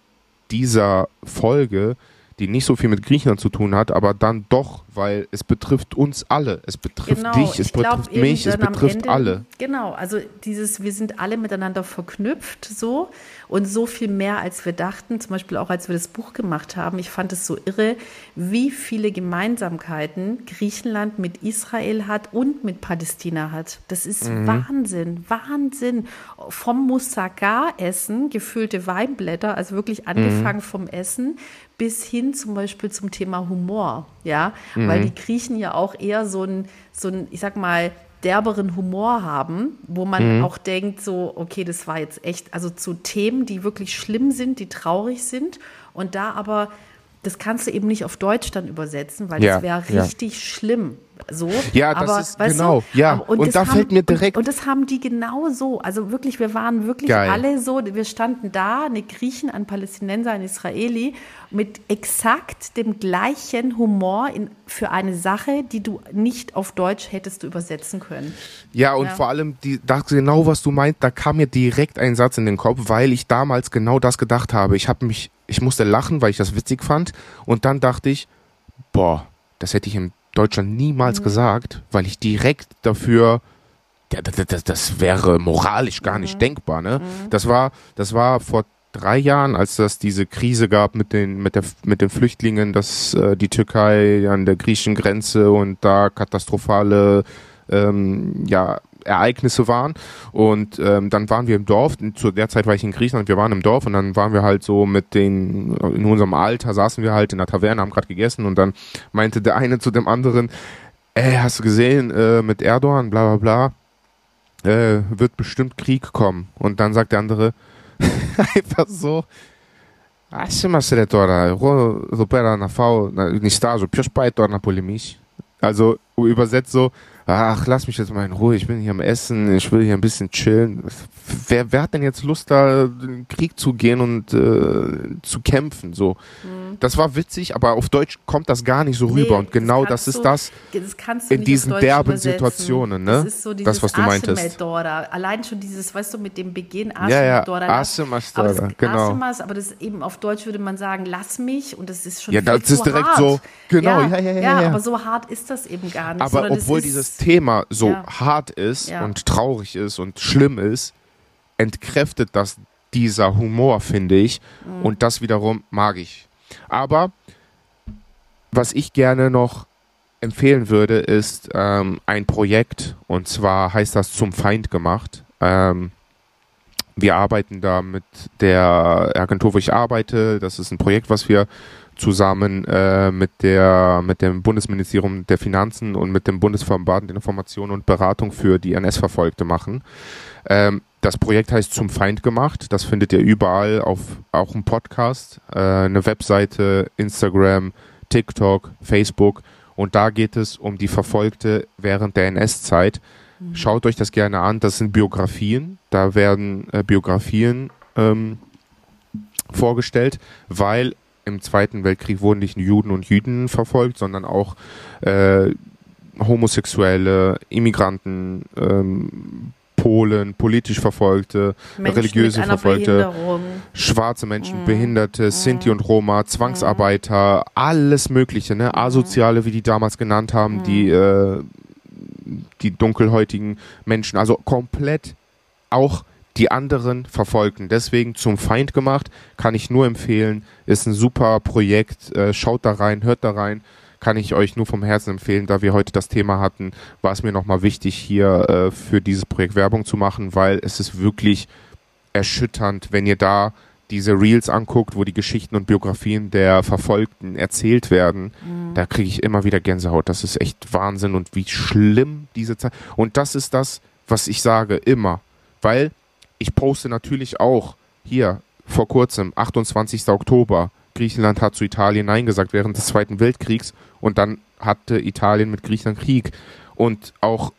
dieser Folge die nicht so viel mit Griechenland zu tun hat, aber dann doch, weil es betrifft uns alle. Es betrifft genau, dich, es betrifft mich, es betrifft Ende, alle. Genau, also dieses, wir sind alle miteinander verknüpft so und so viel mehr, als wir dachten. Zum Beispiel auch, als wir das Buch gemacht haben. Ich fand es so irre, wie viele Gemeinsamkeiten Griechenland mit Israel hat und mit Palästina hat. Das ist mhm. Wahnsinn, Wahnsinn. Vom Moussaka-Essen, gefüllte Weinblätter, also wirklich angefangen mhm. vom Essen bis hin zum Beispiel zum Thema Humor, ja, mhm. weil die Griechen ja auch eher so ein, so ein, ich sag mal, derberen Humor haben, wo man mhm. auch denkt, so, okay, das war jetzt echt, also zu Themen, die wirklich schlimm sind, die traurig sind und da aber, das kannst du eben nicht auf Deutsch dann übersetzen, weil ja, das wäre richtig ja. schlimm. So, ja, das aber, ist genau, du, ja. Und, und da haben, fällt mir direkt. Und, und, das haben die genau so. Also wirklich, wir waren wirklich Geil. alle so. Wir standen da, eine Griechen, ein Palästinenser, ein Israeli, mit exakt dem gleichen Humor in, für eine Sache, die du nicht auf Deutsch hättest du übersetzen können. Ja, und ja. vor allem, die, das genau, was du meinst, da kam mir direkt ein Satz in den Kopf, weil ich damals genau das gedacht habe. Ich habe mich, ich musste lachen, weil ich das witzig fand. Und dann dachte ich, boah, das hätte ich im Deutschland niemals mhm. gesagt, weil ich direkt dafür ja, das, das, das wäre moralisch gar nicht mhm. denkbar. Ne? Mhm. Das war, das war vor drei Jahren, als das diese Krise gab mit den mit der mit den Flüchtlingen, dass äh, die Türkei an der griechischen Grenze und da katastrophale ähm, ja Ereignisse waren. Und ähm, dann waren wir im Dorf, zu der Zeit war ich in Griechenland, wir waren im Dorf und dann waren wir halt so mit den, in unserem Alter saßen wir halt in der Taverne, haben gerade gegessen und dann meinte der eine zu dem anderen, ey, hast du gesehen, äh, mit Erdogan, bla bla bla, äh, wird bestimmt Krieg kommen. Und dann sagt der andere [LAUGHS] einfach so, Άσε μας ρε τώρα, εγώ εδώ πέρα να φάω, να νιστάζω, ποιος πάει τώρα να πολεμήσει. Also übersetzt so, ach, lass mich jetzt mal in Ruhe, ich bin hier am Essen, ich will hier ein bisschen chillen. Wer, wer hat denn jetzt Lust, da in den Krieg zu gehen und äh, zu kämpfen? So. Mhm. Das war witzig, aber auf Deutsch kommt das gar nicht so nee, rüber. Und genau das, das ist das, das in diesen derben Situationen, ne? Das ist so das, was du meintest. Allein schon dieses, weißt du, mit dem Beginn Ja, ja, Asemasdora, genau. Asemas, aber das eben auf Deutsch würde man sagen, lass mich und das ist schon Ja, das ist direkt hart. so, genau, ja, ja, ja, ja, ja. aber so hart ist das eben gar nicht. Aber obwohl dieses Thema so ja. hart ist ja. und traurig ist und schlimm ist, entkräftet das dieser Humor, finde ich. Mhm. Und das wiederum mag ich. Aber was ich gerne noch empfehlen würde, ist ähm, ein Projekt. Und zwar heißt das Zum Feind gemacht. Ähm, wir arbeiten da mit der Agentur, wo ich arbeite. Das ist ein Projekt, was wir zusammen äh, mit, der, mit dem Bundesministerium der Finanzen und mit dem Bundesverband Information und Beratung für die NS-Verfolgte machen. Ähm, das Projekt heißt Zum Feind gemacht. Das findet ihr überall auf auch im Podcast, äh, eine Webseite, Instagram, TikTok, Facebook. Und da geht es um die Verfolgte während der NS-Zeit. Mhm. Schaut euch das gerne an. Das sind Biografien. Da werden äh, Biografien ähm, vorgestellt, weil im Zweiten Weltkrieg wurden nicht nur Juden und Jüdinnen verfolgt, sondern auch äh, Homosexuelle, Immigranten, ähm, Polen, politisch Verfolgte, Menschen religiöse Verfolgte, schwarze Menschen, mhm. Behinderte, mhm. Sinti und Roma, Zwangsarbeiter, mhm. alles Mögliche, ne? Mhm. Asoziale, wie die damals genannt haben, die, mhm. äh, die dunkelhäutigen Menschen, also komplett auch die anderen Verfolgten. Deswegen zum Feind gemacht, kann ich nur empfehlen, ist ein super Projekt, äh, schaut da rein, hört da rein kann ich euch nur vom Herzen empfehlen, da wir heute das Thema hatten, war es mir nochmal wichtig, hier äh, für dieses Projekt Werbung zu machen, weil es ist wirklich erschütternd, wenn ihr da diese Reels anguckt, wo die Geschichten und Biografien der Verfolgten erzählt werden, mhm. da kriege ich immer wieder Gänsehaut. Das ist echt Wahnsinn und wie schlimm diese Zeit. Und das ist das, was ich sage, immer. Weil ich poste natürlich auch hier vor kurzem, 28. Oktober, Griechenland hat zu Italien Nein gesagt während des Zweiten Weltkriegs und dann hatte Italien mit Griechenland Krieg. Und auch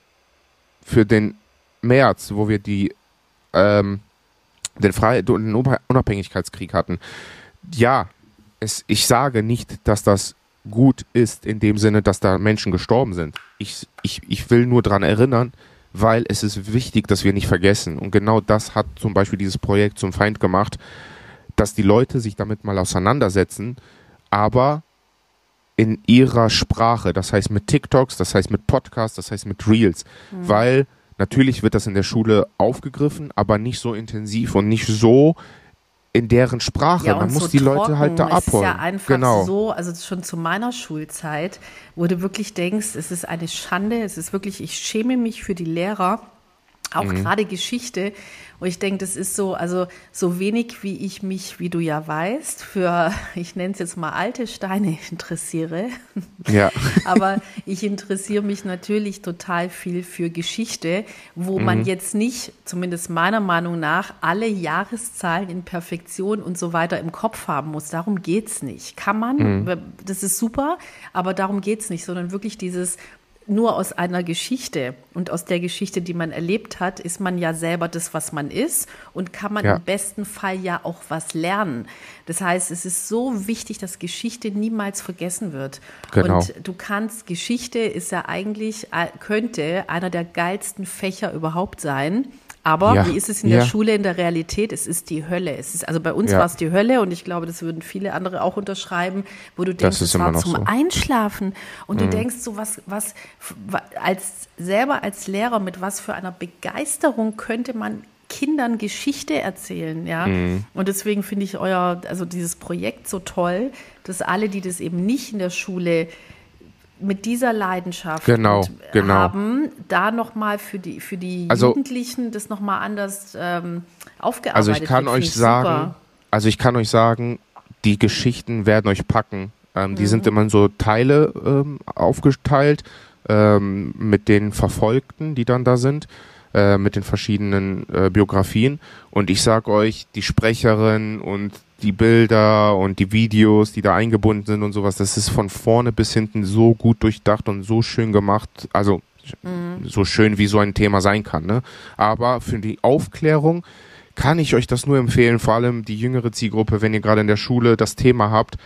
für den März, wo wir die, ähm, den, Fre den Unabhängigkeitskrieg hatten, ja, es, ich sage nicht, dass das gut ist in dem Sinne, dass da Menschen gestorben sind. Ich, ich, ich will nur daran erinnern, weil es ist wichtig, dass wir nicht vergessen. Und genau das hat zum Beispiel dieses Projekt zum Feind gemacht, dass die Leute sich damit mal auseinandersetzen, aber in ihrer Sprache, das heißt mit TikToks, das heißt mit Podcasts, das heißt mit Reels, mhm. weil natürlich wird das in der Schule aufgegriffen, aber nicht so intensiv und nicht so in deren Sprache. Ja, Man muss so die trocken. Leute halt da abholen. Es ist ja einfach genau. so, also schon zu meiner Schulzeit, wo du wirklich denkst, es ist eine Schande, es ist wirklich, ich schäme mich für die Lehrer, auch mhm. gerade Geschichte, und ich denke, das ist so, also so wenig wie ich mich, wie du ja weißt, für, [LAUGHS] ich nenne es jetzt mal alte Steine [LAUGHS] interessiere. Ja. [LAUGHS] Aber ich interessiere mich natürlich total viel für Geschichte, wo mhm. man jetzt nicht, zumindest meiner Meinung nach, alle Jahreszahlen in Perfektion und so weiter im Kopf haben muss. Darum geht es nicht. Kann man, mhm. das ist super, aber darum geht es nicht, sondern wirklich dieses nur aus einer Geschichte und aus der Geschichte, die man erlebt hat, ist man ja selber das, was man ist und kann man ja. im besten Fall ja auch was lernen. Das heißt, es ist so wichtig, dass Geschichte niemals vergessen wird. Genau. Und du kannst, Geschichte ist ja eigentlich, äh, könnte einer der geilsten Fächer überhaupt sein. Aber ja. wie ist es in der ja. Schule, in der Realität? Es ist die Hölle. Es ist, also bei uns ja. war es die Hölle und ich glaube, das würden viele andere auch unterschreiben, wo du denkst, es war zum so. Einschlafen und mhm. du denkst so, was, was, als, selber als Lehrer, mit was für einer Begeisterung könnte man Kindern Geschichte erzählen, ja. Mhm. Und deswegen finde ich euer, also dieses Projekt so toll, dass alle, die das eben nicht in der Schule mit dieser Leidenschaft genau, genau. haben, da nochmal für die, für die also, Jugendlichen das nochmal anders ähm, aufgearbeitet Also ich kann euch sagen, super. also ich kann euch sagen, die Geschichten werden euch packen. Ähm, mhm. Die sind immer in so Teile ähm, aufgeteilt ähm, mit den Verfolgten, die dann da sind. Äh, mit den verschiedenen äh, Biografien. Und ich sag euch, die Sprecherin und die Bilder und die Videos, die da eingebunden sind und sowas, das ist von vorne bis hinten so gut durchdacht und so schön gemacht. Also mhm. so schön wie so ein Thema sein kann. Ne? Aber für die Aufklärung kann ich euch das nur empfehlen, vor allem die jüngere Zielgruppe, wenn ihr gerade in der Schule das Thema habt,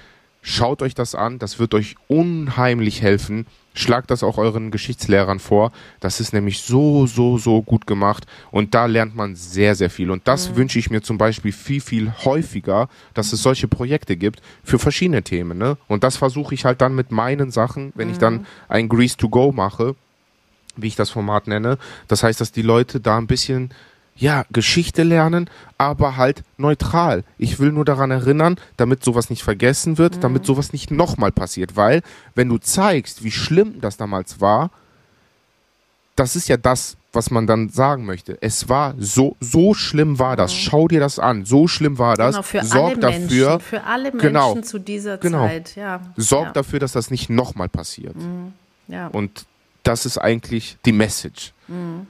Schaut euch das an, das wird euch unheimlich helfen. Schlagt das auch euren Geschichtslehrern vor. Das ist nämlich so, so, so gut gemacht. Und da lernt man sehr, sehr viel. Und das mhm. wünsche ich mir zum Beispiel viel, viel häufiger, dass es solche Projekte gibt für verschiedene Themen. Ne? Und das versuche ich halt dann mit meinen Sachen, wenn mhm. ich dann mhm. ein Grease to Go mache, wie ich das Format nenne. Das heißt, dass die Leute da ein bisschen ja, Geschichte lernen, aber halt neutral. Ich will nur daran erinnern, damit sowas nicht vergessen wird, mhm. damit sowas nicht nochmal passiert. Weil, wenn du zeigst, wie schlimm das damals war, das ist ja das, was man dann sagen möchte. Es war so, so schlimm war das. Mhm. Schau dir das an. So schlimm war das. Genau, für Sorg alle dafür. Menschen, für alle. Menschen genau, zu dieser genau. Zeit. Ja. Sorg ja. dafür, dass das nicht nochmal passiert. Mhm. Ja. Und das ist eigentlich die Message. Mhm.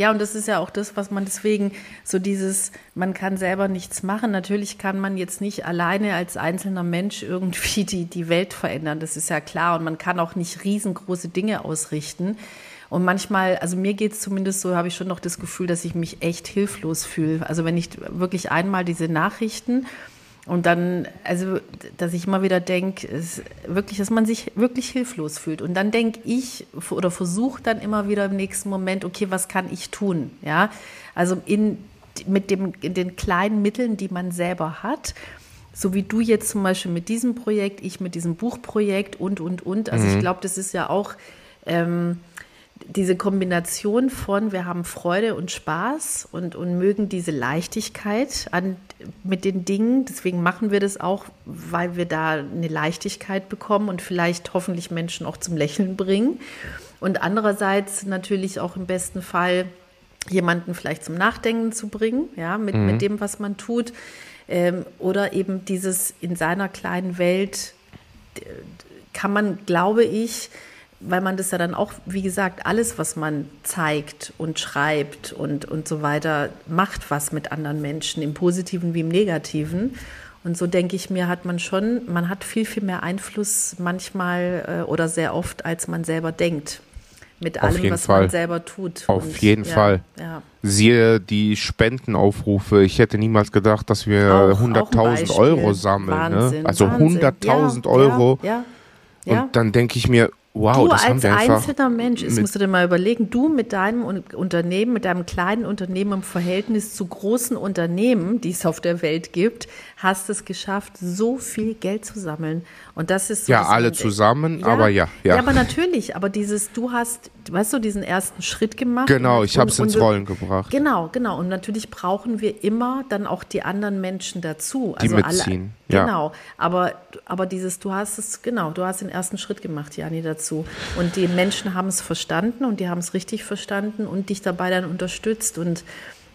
Ja, und das ist ja auch das, was man deswegen so dieses, man kann selber nichts machen. Natürlich kann man jetzt nicht alleine als einzelner Mensch irgendwie die, die Welt verändern, das ist ja klar. Und man kann auch nicht riesengroße Dinge ausrichten. Und manchmal, also mir geht es zumindest so, habe ich schon noch das Gefühl, dass ich mich echt hilflos fühle. Also wenn ich wirklich einmal diese Nachrichten und dann, also, dass ich immer wieder denke, wirklich, dass man sich wirklich hilflos fühlt. Und dann denke ich oder versuche dann immer wieder im nächsten Moment, okay, was kann ich tun? Ja, also in, mit dem, in den kleinen Mitteln, die man selber hat. So wie du jetzt zum Beispiel mit diesem Projekt, ich mit diesem Buchprojekt und, und, und. Also mhm. ich glaube, das ist ja auch, ähm, diese Kombination von, wir haben Freude und Spaß und, und mögen diese Leichtigkeit an, mit den Dingen. Deswegen machen wir das auch, weil wir da eine Leichtigkeit bekommen und vielleicht hoffentlich Menschen auch zum Lächeln bringen. Und andererseits natürlich auch im besten Fall jemanden vielleicht zum Nachdenken zu bringen, ja, mit, mhm. mit dem, was man tut. Ähm, oder eben dieses in seiner kleinen Welt kann man, glaube ich, weil man das ja dann auch, wie gesagt, alles, was man zeigt und schreibt und, und so weiter, macht was mit anderen Menschen, im Positiven wie im Negativen. Und so denke ich mir, hat man schon, man hat viel, viel mehr Einfluss manchmal äh, oder sehr oft, als man selber denkt. Mit Auf allem, was Fall. man selber tut. Auf und, jeden ja, Fall. Ja. Siehe die Spendenaufrufe. Ich hätte niemals gedacht, dass wir Auch- auch ein 100.000 Beispiel. Euro sammeln. Wahnsinn, ne? Also Wahnsinn. 100.000 Ja, Euro. Und dann denke ich mir, wow, du als einzelner Mensch, das musst du dir mal überlegen, du mit deinem Un- Unternehmen, mit deinem kleinen Unternehmen im Verhältnis zu großen Unternehmen, die es auf der Welt gibt, hast es geschafft, so viel Geld zu sammeln. Und das ist so Ja, alle zusammen, aber ja, ja. Ja, aber natürlich, aber dieses, du hast, weißt du, diesen ersten Schritt gemacht. Genau, und- ich habe es ins Rollen gebracht. Genau, genau. Und natürlich brauchen wir immer dann auch die anderen Menschen dazu. Die also mitziehen, Alle, ja. Genau. Aber, aber dieses, du hast es, genau, du hast den ersten Schritt gemacht, Jani, dazu. Und die Menschen haben es verstanden und die haben es richtig verstanden und dich dabei dann unterstützt. Und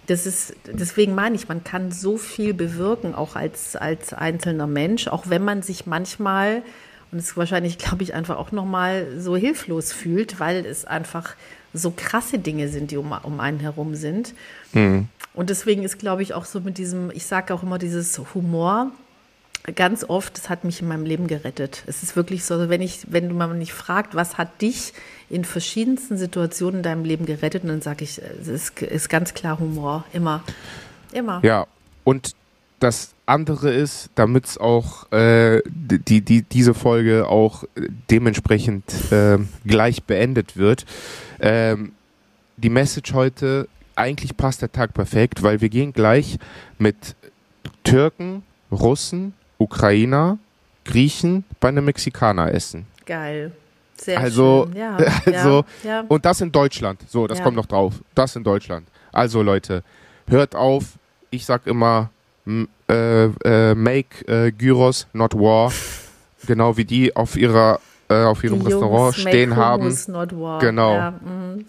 das ist, deswegen meine ich, man kann so viel bewirken, auch als, als einzelner Mensch, auch wenn man sich manchmal, und es wahrscheinlich, glaube ich, einfach auch nochmal so hilflos fühlt, weil es einfach so krasse Dinge sind, die um, um einen herum sind. Und deswegen ist, glaube ich, auch so mit diesem, ich sage auch immer dieses Humor, ganz oft, das hat mich in meinem Leben gerettet. Es ist wirklich so, also wenn ich, wenn du mal nicht fragt, was hat dich in verschiedensten Situationen in deinem Leben gerettet, dann sage ich, es ist, ist ganz klar Humor, immer, immer. Ja, und das andere ist, damit es auch äh, die, die, diese Folge auch dementsprechend äh, gleich beendet wird. Ähm, die Message heute, eigentlich passt der Tag perfekt, weil wir gehen gleich mit Türken, Russen, Ukrainer, Griechen bei einem Mexikaner essen. Geil. Sehr Also, schön. Ja, [LAUGHS] also ja, ja. Und das in Deutschland. So, das kommt noch drauf. Das in Deutschland. Also Leute, hört auf. Ich sag immer, äh, äh, make äh, Gyros, not war. [LAUGHS] Genau wie die auf ihrer äh, auf ihrem Die Restaurant Jungs stehen make haben. Hummus, not war. Genau. Mhm.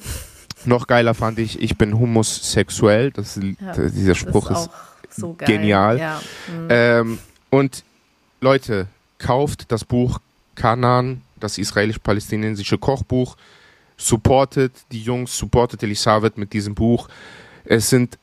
Noch geiler fand ich, ich bin homosexuell. Das, dieser Spruch das ist, ist so genial. Mhm. Ähm, und Leute, kauft das Buch Kanan, das israelisch-palästinensische Kochbuch. Supportet die Jungs, supportet Elisabeth mit diesem Buch. Es sind,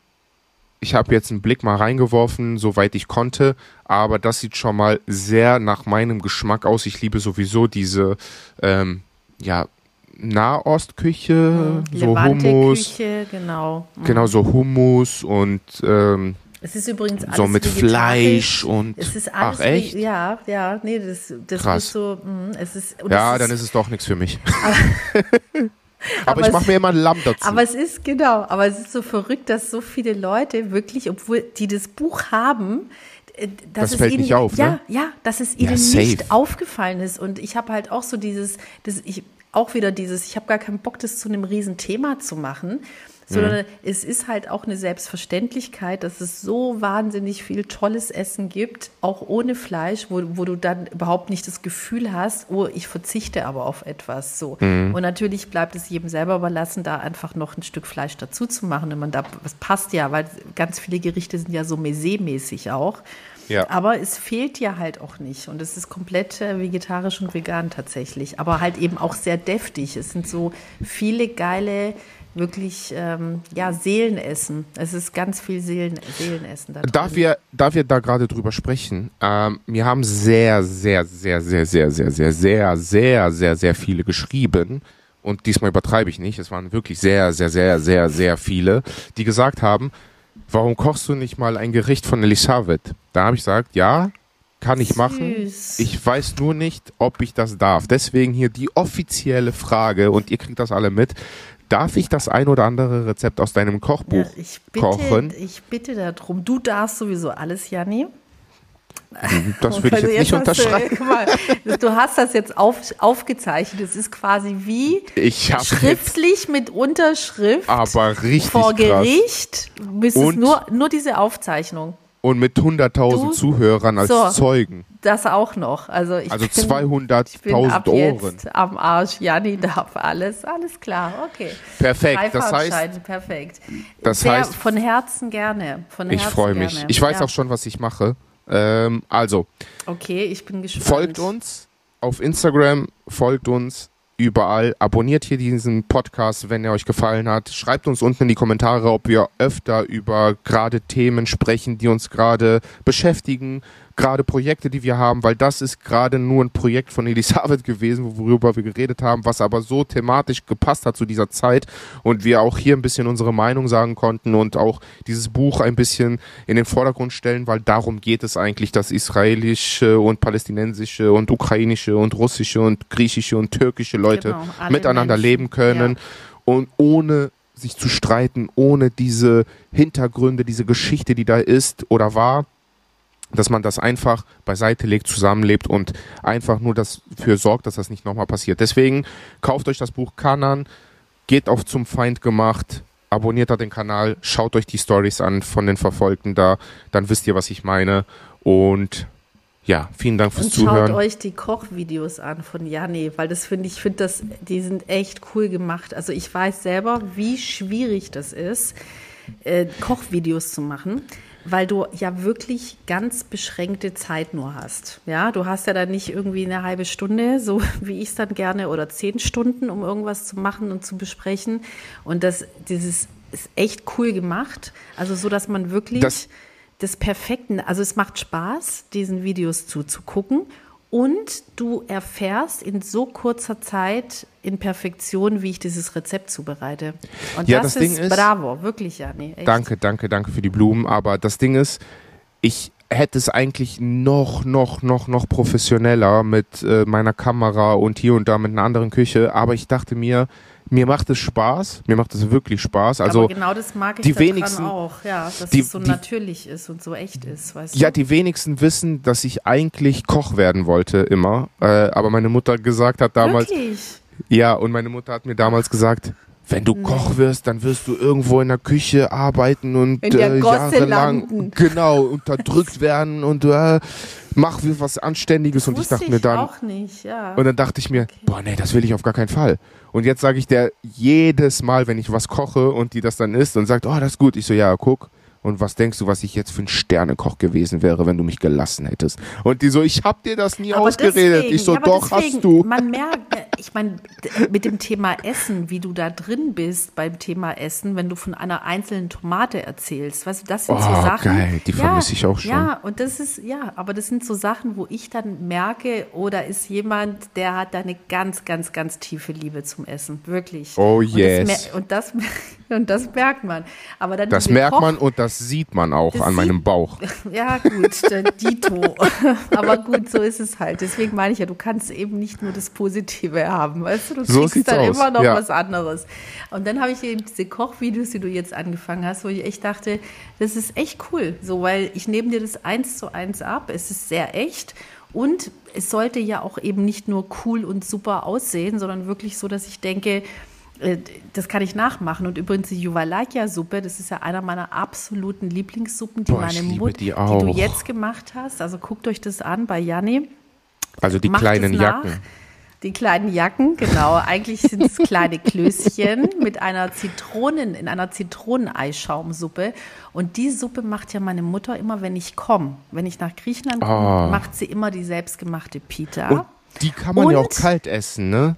ich habe jetzt einen Blick mal reingeworfen, soweit ich konnte, aber das sieht schon mal sehr nach meinem Geschmack aus. Ich liebe sowieso diese, ähm, ja, Nahostküche, so Hummus. Levante-Küche, genau. Mhm. Genau, so Hummus und ähm, Es ist übrigens alles so mit. Fleisch und. Es ist alles Ach, echt? Ja, ja, nee, das, das Krass. ist so, mh, es ist, Ja, dann ist es doch nichts für mich. aber, [LAUGHS] Aber ich mache mir immer ein Lamm dazu. Aber es ist, genau, aber es ist so verrückt, dass so viele Leute wirklich, obwohl die das Buch haben, äh, dass Das es fällt ihnen, nicht auf, ja, ne? ja, dass es Ja, ihnen safe. nicht aufgefallen ist. Und ich habe halt auch so dieses, das, ich, auch wieder dieses, ich habe gar keinen Bock, das zu einem riesen Thema zu machen, sondern Mhm. es ist halt auch eine Selbstverständlichkeit, dass es so wahnsinnig viel tolles Essen gibt, auch ohne Fleisch, wo, wo du dann überhaupt nicht das Gefühl hast, oh, ich verzichte aber auf etwas. So. Mhm. Und natürlich bleibt es jedem selber überlassen, da einfach noch ein Stück Fleisch dazu zu machen. Und man da, das passt ja, weil ganz viele Gerichte sind ja so Maiset-mäßig auch. Ja. Aber es fehlt ja halt auch nicht. Und es ist komplett äh, vegetarisch und vegan tatsächlich. Aber halt eben auch sehr deftig. Es sind so viele geile wirklich ähm, ja, Seelenessen. Es ist ganz viel Seelen, Seelenessen da drin. Darf wir, darf wir da gerade drüber sprechen? Ähm, mir haben sehr, sehr, sehr, sehr, sehr, sehr, sehr, sehr, sehr, sehr, sehr viele geschrieben. Und diesmal übertreibe ich nicht. Es waren wirklich sehr, sehr, sehr, sehr, sehr viele, die gesagt haben, warum kochst du nicht mal ein Gericht von Elisabeth? Da habe ich gesagt, ja, kann ich machen. Süß. Ich weiß nur nicht, ob ich das darf. Deswegen hier die offizielle Frage und ihr kriegt das alle mit. Darf ich das ein oder andere Rezept aus deinem Ja, Kochbuch ich, bitte, kochen? ich bitte darum. Du darfst sowieso alles, Janni. Das [LAUGHS] würde ich Also jetzt nicht du- unterschreiben. [LAUGHS] guck mal, du hast das jetzt auf, aufgezeichnet. Es ist quasi wie schriftlich mit Unterschrift aber richtig vor krass. Gericht. Es Und- nur, nur diese Aufzeichnung. Und mit 100.000 Du- Zuhörern als So. Zeugen. Das auch noch. Also, ich Also bin, ich bin 200.000 ab Ohren. jetzt am Arsch. Janni darf alles. Alles klar. Okay. Perfekt. Das heißt, perfekt. das Sehr, heißt- von Herzen gerne. Von ich freue mich. Ich weiß ja. auch schon, was ich mache. Ähm, also, Okay, ich bin gespannt. folgt uns auf Instagram, folgt uns überall, abonniert hier diesen Podcast, wenn er euch gefallen hat. Schreibt uns unten in die Kommentare, ob wir öfter über gerade Themen sprechen, die uns gerade beschäftigen, gerade Projekte, die wir haben, weil das ist gerade nur ein Projekt von Elisabeth [LAUGHS] gewesen, worüber wir geredet haben, was aber so thematisch gepasst hat zu dieser Zeit und wir auch hier ein bisschen unsere Meinung sagen konnten und auch dieses Buch ein bisschen in den Vordergrund stellen, weil darum geht es eigentlich, dass israelische und palästinensische und ukrainische und russische und griechische und türkische Leute Genau, miteinander Menschen, leben können ja. und ohne sich zu streiten, ohne diese Hintergründe, diese Geschichte, die da ist oder war, dass man das einfach beiseite legt, zusammenlebt und einfach nur dafür sorgt, dass das nicht nochmal passiert. Deswegen kauft euch das Buch Kanan, geht auf zum Feind gemacht, abonniert da den Kanal, schaut euch die Stories an von den Verfolgten da, dann wisst ihr, was ich meine. Und ja, vielen Dank fürs Und schaut Zuhören. euch die Kochvideos an von Janni, weil das finde ich, finde das, die sind echt cool gemacht. Also ich weiß selber, wie schwierig das ist, äh, Kochvideos zu machen, weil du ja wirklich ganz beschränkte Zeit nur hast. Ja, du hast ja dann nicht irgendwie eine halbe Stunde, so [LAUGHS] wie ich es dann gerne, oder zehn Stunden, um irgendwas zu machen und zu besprechen. Und das, dieses ist echt cool gemacht. Also so, dass man wirklich Das- des Perfekten, also es macht Spaß, diesen Videos zuzugucken und du erfährst in so kurzer Zeit in Perfektion, wie ich dieses Rezept zubereite. Und Ja, das, das Ding ist, ist- bravo, wirklich, Janni. echt. Danke, danke, danke für die Blumen. Aber das Ding ist, ich hätte es eigentlich noch, noch, noch, noch professioneller mit äh, meiner Kamera und hier und da mit einer anderen Küche. Aber ich dachte mir, mir macht es Spaß. Mir macht es wirklich Spaß. Also, Aber genau das mag ich die wenigsten- auch, ja, dass die- es so die- natürlich ist und so echt ist, weißt ja, du? die wenigsten wissen, dass ich eigentlich Koch werden wollte immer. Äh, aber meine Mutter gesagt hat damals, Wirklich? Ja, und meine Mutter hat mir damals gesagt, wenn du Koch wirst, dann wirst du irgendwo in der Küche arbeiten und äh, jahrelang landen. [LAUGHS] genau unterdrückt werden und äh, mach was Anständiges. Und ich dachte mir dann, auch nicht, ja. und dann dachte ich mir, boah, nee, das will ich auf gar keinen Fall. Und jetzt sage ich der jedes Mal, wenn ich was koche und die das dann isst und sagt, oh, das ist gut. Ich so, ja, guck. Und was denkst du, was ich jetzt für ein Sternekoch gewesen wäre, wenn du mich gelassen hättest? Und die so, ich hab dir das nie Aber ausgeredet. deswegen- ich so, ja, doch, deswegen, hast du. Man merkt, äh, ich meine, mit dem Thema Essen, wie du da drin bist beim Thema Essen, wenn du von einer einzelnen Tomate erzählst, weißt du, das sind so Oh, Sachen. geil, die vermisse ich auch schon. Ja, und das ist, ja, aber das sind so Sachen, wo ich dann merke, oh, da ist jemand, der hat da eine ganz, ganz, ganz tiefe Liebe zum Essen. Wirklich. Oh, Und das yes. Und das, [LAUGHS] und das merkt man. Aber dann Das merkt Koch- man und das sieht man auch Das an meinem Bauch. [LAUGHS] ja, gut, der [LAUGHS] Dito. [LAUGHS] Aber gut, so ist es halt. Deswegen meine ich ja, du kannst eben nicht nur das Positive haben. Weißt du, du So kriegst dann aus, immer noch ja. was anderes. Und dann habe ich eben diese Kochvideos, die du jetzt angefangen hast, wo ich echt dachte, das ist echt cool. So, weil ich nehme dir das eins zu eins ab. Es ist sehr echt. Und es sollte ja auch eben nicht nur cool und super aussehen, sondern wirklich so, dass ich denke, das kann ich nachmachen. Und übrigens die Juwalakia-Suppe, das ist ja einer meiner absoluten Lieblingssuppen, die Boah, meine Mutter, die die, du jetzt gemacht hast. Also guckt euch das an bei Janni. Also die Macht kleinen. Jacken. Die kleinen Jacken, genau. Eigentlich sind es kleine Klößchen [LAUGHS] mit einer Zitronen, in einer Zitroneneischaumsuppe. Und die Suppe macht ja meine Mutter immer, wenn ich komme. Wenn ich nach Griechenland komme, Ah. macht sie immer die selbstgemachte Pita. Und die kann man ja auch Und- kalt essen, ne?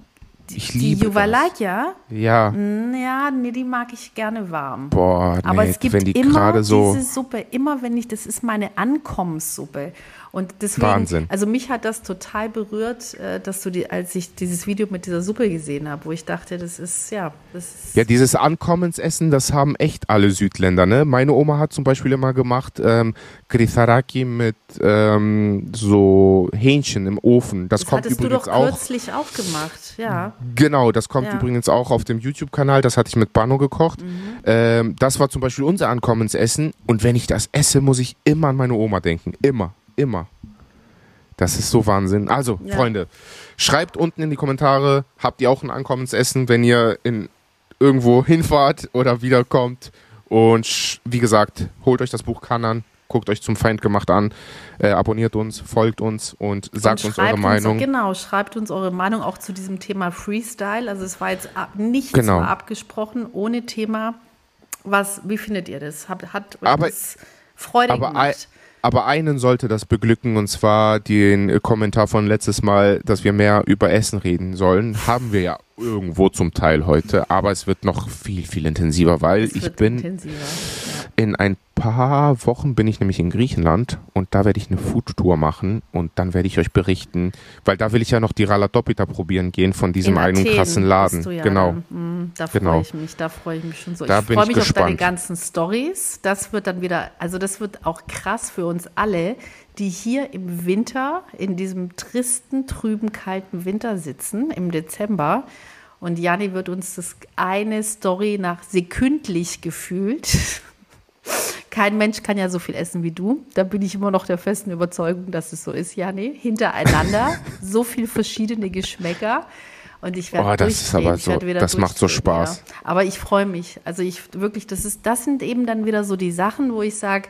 Ich Die liebe Juvalaja, das. Ja. ja, nee, die mag ich gerne warm. Boah, nee, Aber es gibt wenn die immer so. diese Suppe, immer wenn ich, das ist meine Ankommenssuppe. Und deswegen, Wahnsinn. also mich hat das total berührt, äh, dass du die, als ich dieses Video mit dieser Suppe gesehen habe, wo ich dachte, das ist, ja, das ist, Ja, dieses Ankommensessen, das haben echt alle Südländer. Ne? Meine Oma hat zum Beispiel immer gemacht ähm, Gritharaki mit ähm, so Hähnchen im Ofen. Das, das kommt hattest du übrigens doch auch. kürzlich auch gemacht, ja. Genau, das kommt Ja. übrigens auch auf dem YouTube-Kanal. Das hatte ich mit Bano gekocht. Mhm. Ähm, das war zum Beispiel unser Ankommensessen. Und wenn ich das esse, muss ich immer an meine Oma denken. Immer, immer. Das ist so Wahnsinn. Also, Ja. Freunde, schreibt unten in die Kommentare, habt ihr auch ein Ankommensessen, wenn ihr in irgendwo hinfahrt oder wiederkommt. Und wie gesagt, holt euch das Buch Kanan, guckt euch zum Feind gemacht an, äh, abonniert uns, folgt uns und sagt Und uns eure Meinung. genau, schreibt uns eure Meinung auch zu diesem Thema Freestyle. Also es war jetzt ab, nichts Genau. abgesprochen, ohne Thema. Was, wie findet ihr das? Hat, hat Aber- das Freude aber gemacht? Aber einen sollte das beglücken, und zwar den Kommentar von letztes Mal, dass wir mehr über Essen reden sollen. Haben wir ja irgendwo zum Teil heute, aber es wird noch viel, viel intensiver, weil ich bin intensiver. In ein paar Wochen bin ich nämlich in Griechenland und da werde ich eine Foodtour machen und dann werde ich euch berichten, weil da will ich ja noch die Ralatopita probieren gehen von diesem In einen Athen krassen Laden. ja genau. Dann. Mm, Da Genau. freue ich mich, da freue ich mich schon so. Da ich freue ich mich auf deine ganzen Stories. Das wird dann wieder, also das wird auch krass für uns alle, die hier im Winter, in diesem tristen, trüben, kalten Winter sitzen, im Dezember. Und Jani wird uns das eine Story nach sekündlich gefühlt. [LAUGHS] Kein Mensch kann ja so viel essen wie du. Da bin ich immer noch der festen Überzeugung, dass es so ist, Jani. Hintereinander [LAUGHS] so viel verschiedene Geschmäcker. Und ich werde Oh, das ist aber so- das macht so Spaß. Ja. Aber ich freue mich. Also ich wirklich, das ist, das sind eben dann wieder so die Sachen, wo ich sage,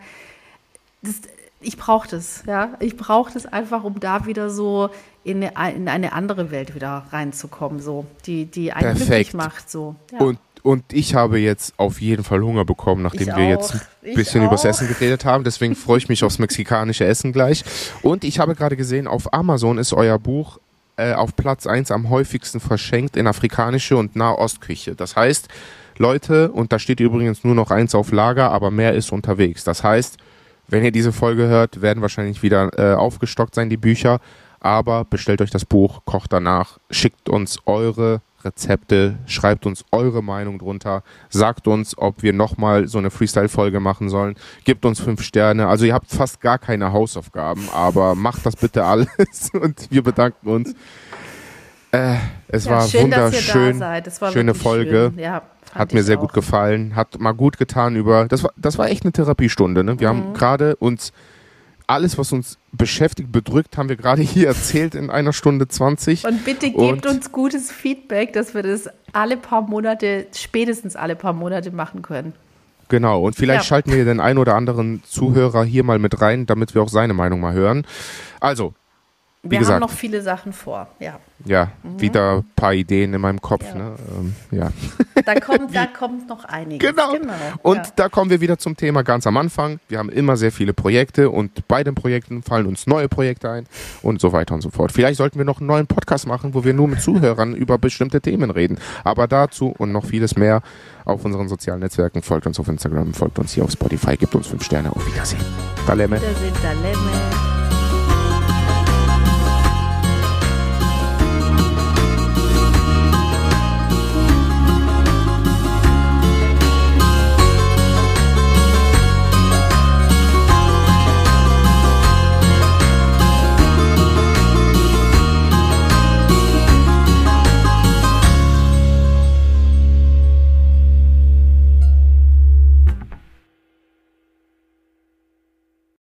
das, ich brauche das, ja. Ich brauche das einfach, um da wieder so in eine, in eine andere Welt wieder reinzukommen, so, die, die einen glücklich Perfekt. macht, so. Ja. Und, und ich habe jetzt auf jeden Fall Hunger bekommen, nachdem Ich wir auch. jetzt ein Ich bisschen übers. Essen geredet haben. Deswegen freue ich mich aufs mexikanische Essen gleich. Und ich habe gerade gesehen, auf Amazon ist euer Buch äh, auf Platz 1 am häufigsten verschenkt in afrikanische und Nahostküche. Das heißt, Leute, und da steht übrigens nur noch eins auf Lager, aber mehr ist unterwegs. Das heißt, wenn ihr diese Folge hört, werden wahrscheinlich wieder äh, aufgestockt sein, die Bücher. Aber bestellt euch das Buch, kocht danach, schickt uns eure Rezepte, schreibt uns eure Meinung drunter, sagt uns, ob wir nochmal so eine Freestyle-Folge machen sollen, gebt uns fünf Sterne. Also ihr habt fast gar keine Hausaufgaben, aber macht das bitte alles [LAUGHS] und wir bedanken uns. Äh, es Ja, war schön, dass ihr wunderschön. da seid. Das war schöne Folge. Schön. Ja, Hat mir sehr auch. gut gefallen, hat mal gut getan über. Das war, das war echt eine Therapiestunde. Ne? Wir Mhm. haben gerade uns alles, was uns beschäftigt, bedrückt, haben wir gerade hier [LAUGHS] erzählt in einer Stunde 20. Und bitte gebt Und- uns gutes Feedback, dass wir das alle paar Monate, spätestens alle paar Monate machen können. Genau, und vielleicht Ja. schalten wir den einen oder anderen Zuhörer hier mal mit rein, damit wir auch seine Meinung mal hören. Also, Wie Wir gesagt. haben noch viele Sachen vor. Ja. Ja, wieder ein paar Ideen in meinem Kopf. Ja. Ne? Ähm, ja. Da kommt, da [LAUGHS] kommt noch einiges. Genau. Und ja. da kommen wir wieder zum Thema ganz am Anfang. Wir haben immer sehr viele Projekte und bei den Projekten fallen uns neue Projekte ein und so weiter und so fort. Vielleicht sollten wir noch einen neuen Podcast machen, wo wir nur mit Zuhörern [LAUGHS] über bestimmte Themen reden. Aber dazu und noch vieles mehr auf unseren sozialen Netzwerken. Folgt uns auf Instagram, folgt uns hier auf Spotify, gebt uns fünf Sterne. Auf Wiedersehen. Daleme. Da sind Dalemme.